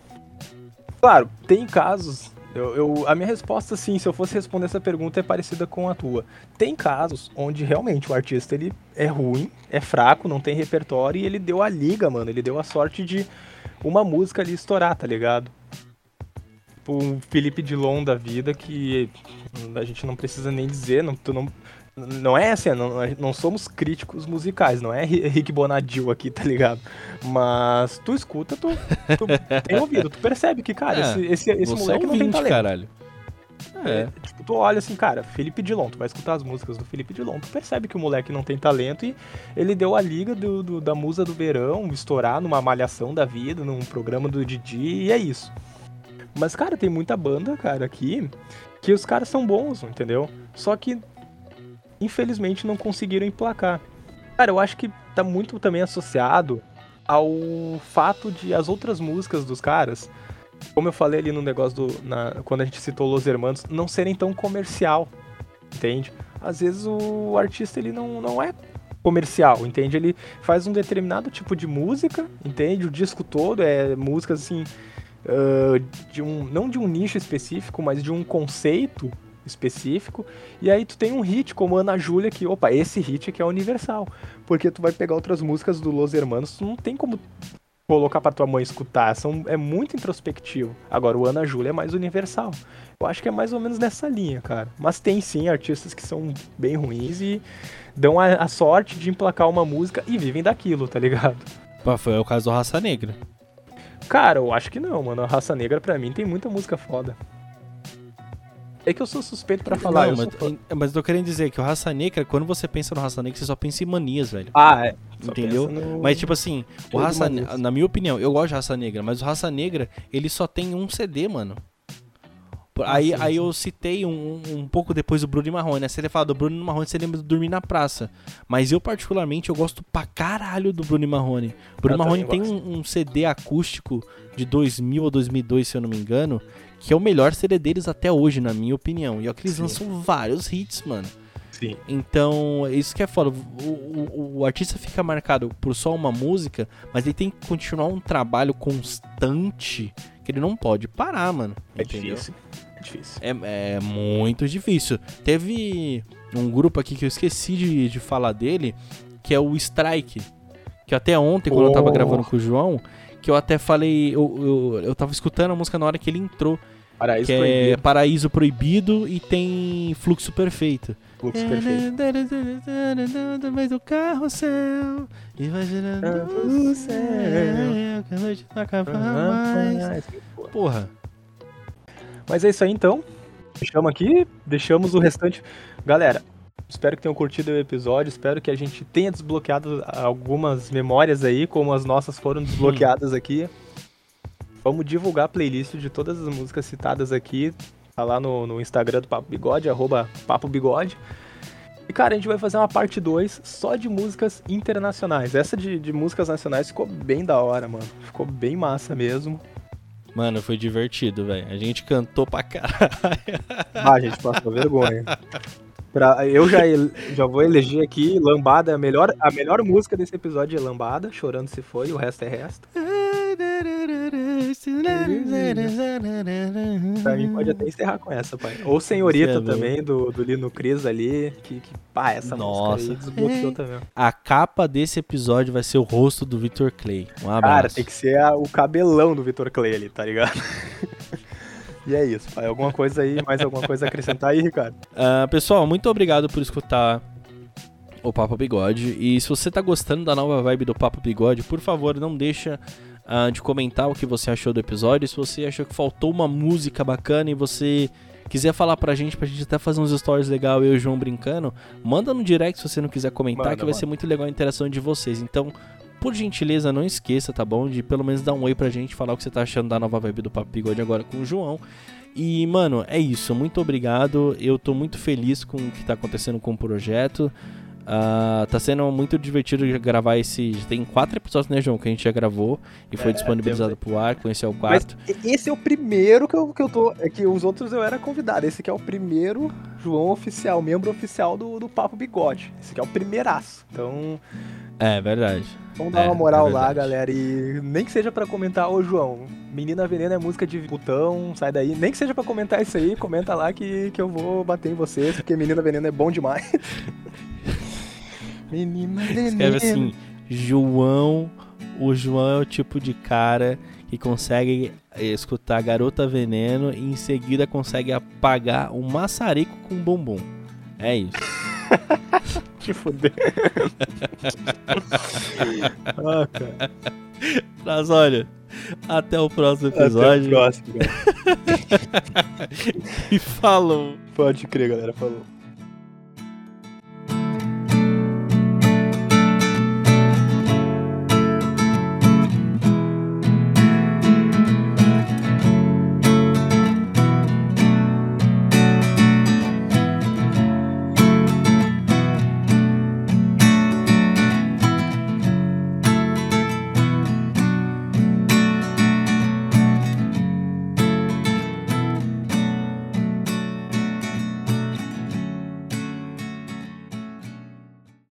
Claro, tem casos. Eu, eu- a minha resposta, assim, se eu fosse responder essa pergunta, é parecida com a tua. Tem casos onde realmente o artista ele é ruim, é fraco, não tem repertório e ele deu a liga, mano. Ele deu a sorte de uma música ali estourar, tá ligado? Tipo, um Felipe Dilon da vida que a gente não precisa nem dizer, não, tu não, não é assim, não, não somos críticos musicais, não é Ri- Rick Bonadil aqui, tá ligado? Mas tu escuta, tu, tu tem ouvido, tu percebe que, cara, É, esse, esse, esse Você moleque é não tem talento. caralho. É, tipo, tu olha assim, cara, Felipe Dilon, tu vai escutar as músicas do Felipe Dilon, tu percebe que o moleque não tem talento e ele deu a liga do, do- da musa do verão, estourar numa malhação da vida, num programa do Didi, e é isso. Mas, cara, tem muita banda, cara, aqui, que os caras são bons, entendeu? Só que, infelizmente, não conseguiram emplacar. Cara, eu acho que tá muito também associado ao fato de as outras músicas dos caras como eu falei ali no negócio do. na- quando a gente citou Los Hermanos, não serem tão comercial. Entende? Às vezes o artista ele não, não é comercial, entende? Ele faz um determinado tipo de música, entende? O disco todo é músicas assim. Ah, de um, não de um nicho específico, mas de um conceito específico. E aí tu tem um hit como Ana Júlia, que, opa, esse hit aqui é universal. Porque tu vai pegar outras músicas do Los Hermanos, tu não tem como colocar pra tua mãe escutar. São, é muito introspectivo. Agora, o Ana Júlia é mais universal. Eu acho que é mais ou menos nessa linha, cara. Mas tem sim artistas que são bem ruins e dão a, a sorte de emplacar uma música e vivem daquilo, tá ligado? Foi o caso do Raça Negra. Cara, eu acho que não, mano. A Raça Negra, pra mim, tem muita música foda. É que eu sou suspeito pra falar. Não, eu mas, sou tô querendo dizer que o Raça Negra, quando você pensa no Raça Negra, você só pensa em manias, velho. Ah, é. Só Entendeu? no- Mas, tipo assim, o Raça, manias. na minha opinião, eu gosto de Raça Negra, mas o Raça Negra, ele só tem um CD, mano. Ah, Aí, aí eu citei um, um pouco depois do Bruno e Marrone, né? Se ele fala do Bruno e Marrone, você lembra do Dormir na Praça. Mas eu, particularmente, eu gosto pra caralho do Bruno e Marrone. Bruno Eu Marrone tem um, um CD acústico de 2000 ou 2002, se eu não me engano, que é o melhor CD deles até hoje, na minha opinião. E é que eles Sim. lançam vários hits, mano. Sim. Então, isso que é foda. O, o- o artista fica marcado por só uma música, mas ele tem que continuar um trabalho constante que ele não pode parar, mano. É entendeu? difícil. É difícil. É, é muito difícil. Teve um grupo aqui que eu esqueci de, de falar dele, que é o Strike. Que até ontem, quando eu tava Oh. gravando com o João, que eu até falei. Eu, eu, eu tava escutando a música na hora que ele entrou. Paraíso que é proibido. Paraíso Proibido e tem Fluxo Perfeito. Fluxo perfeito. Mas o carrossel e vai girando o céu, que a noite não acaba mais. Porra, Mas é isso aí então. Deixamos aqui, deixamos o restante. Galera, espero que tenham curtido o episódio, espero que a gente tenha desbloqueado algumas memórias aí, como as nossas foram desbloqueadas aqui. Vamos divulgar a playlist de todas as músicas citadas aqui. Tá lá no, no Instagram do Papo Bigode, arroba Papo Bigode. E, cara, a gente vai fazer uma parte 2 só de músicas internacionais. Essa de, de músicas nacionais ficou bem da hora, mano. Ficou bem massa mesmo. Mano, foi divertido, velho. A gente cantou pra caralho. Ah, a gente passou vergonha. Pra- eu já, já vou eleger aqui Lambada, a melhor, a melhor música desse episódio é Lambada, Chorando Se Foi, o resto é resto. Pra mim pode até encerrar com essa, pai. Ou Senhorita é também, do, do Lino Cris ali, que, que pá, essa Nossa. música aí desbloqueou também. A capa desse episódio vai ser o rosto do Victor Clay. Um abraço. Cara, tem que ser a- o cabelão do Vitor Clay ali, tá ligado? e é isso, pai. Alguma coisa aí, mais alguma coisa a acrescentar aí, Ricardo? Ah, pessoal, muito obrigado por escutar o Papo Bigode. E se você tá gostando da nova vibe do Papo Bigode, por favor, não deixa ah, de comentar o que você achou do episódio. Se você achou que faltou uma música bacana e você quiser falar pra gente, pra gente até fazer uns stories legal eu e o João brincando, manda no direct se você não quiser comentar, Manda, que vai manda. ser muito legal a interação de vocês. Então, por gentileza, não esqueça, tá bom? De pelo menos dar um oi pra gente, falar o que você tá achando da nova vibe do Papo Bigode agora com o João. E, mano, é isso. Muito obrigado. Eu tô muito feliz com o que tá acontecendo com o projeto. Uh, tá sendo muito divertido gravar esse. Tem quatro episódios, né, João? Que a gente já gravou e foi É, disponibilizado pro ar. É o quarto. Mas esse é o primeiro que eu, que eu tô. É que os outros eu era convidado. Esse aqui é o primeiro João oficial, membro oficial do, do Papo Bigode. Esse aqui é o primeiraço. Então, É, verdade. vamos dar É, uma moral é lá, galera. E nem que seja pra comentar, ô João, Menina Veneno é música de botão, sai daí. Nem que seja pra comentar isso aí, comenta lá que, que eu vou bater em vocês, porque Menina Veneno é bom demais. Escreve assim: João. O João é o tipo de cara que consegue escutar Garota Veneno e em seguida consegue apagar um maçarico com bumbum. É isso. Te fuder. ah, cara. Mas olha, até o próximo Até o episódio. próximo. E falou. Pode crer, galera. Falou.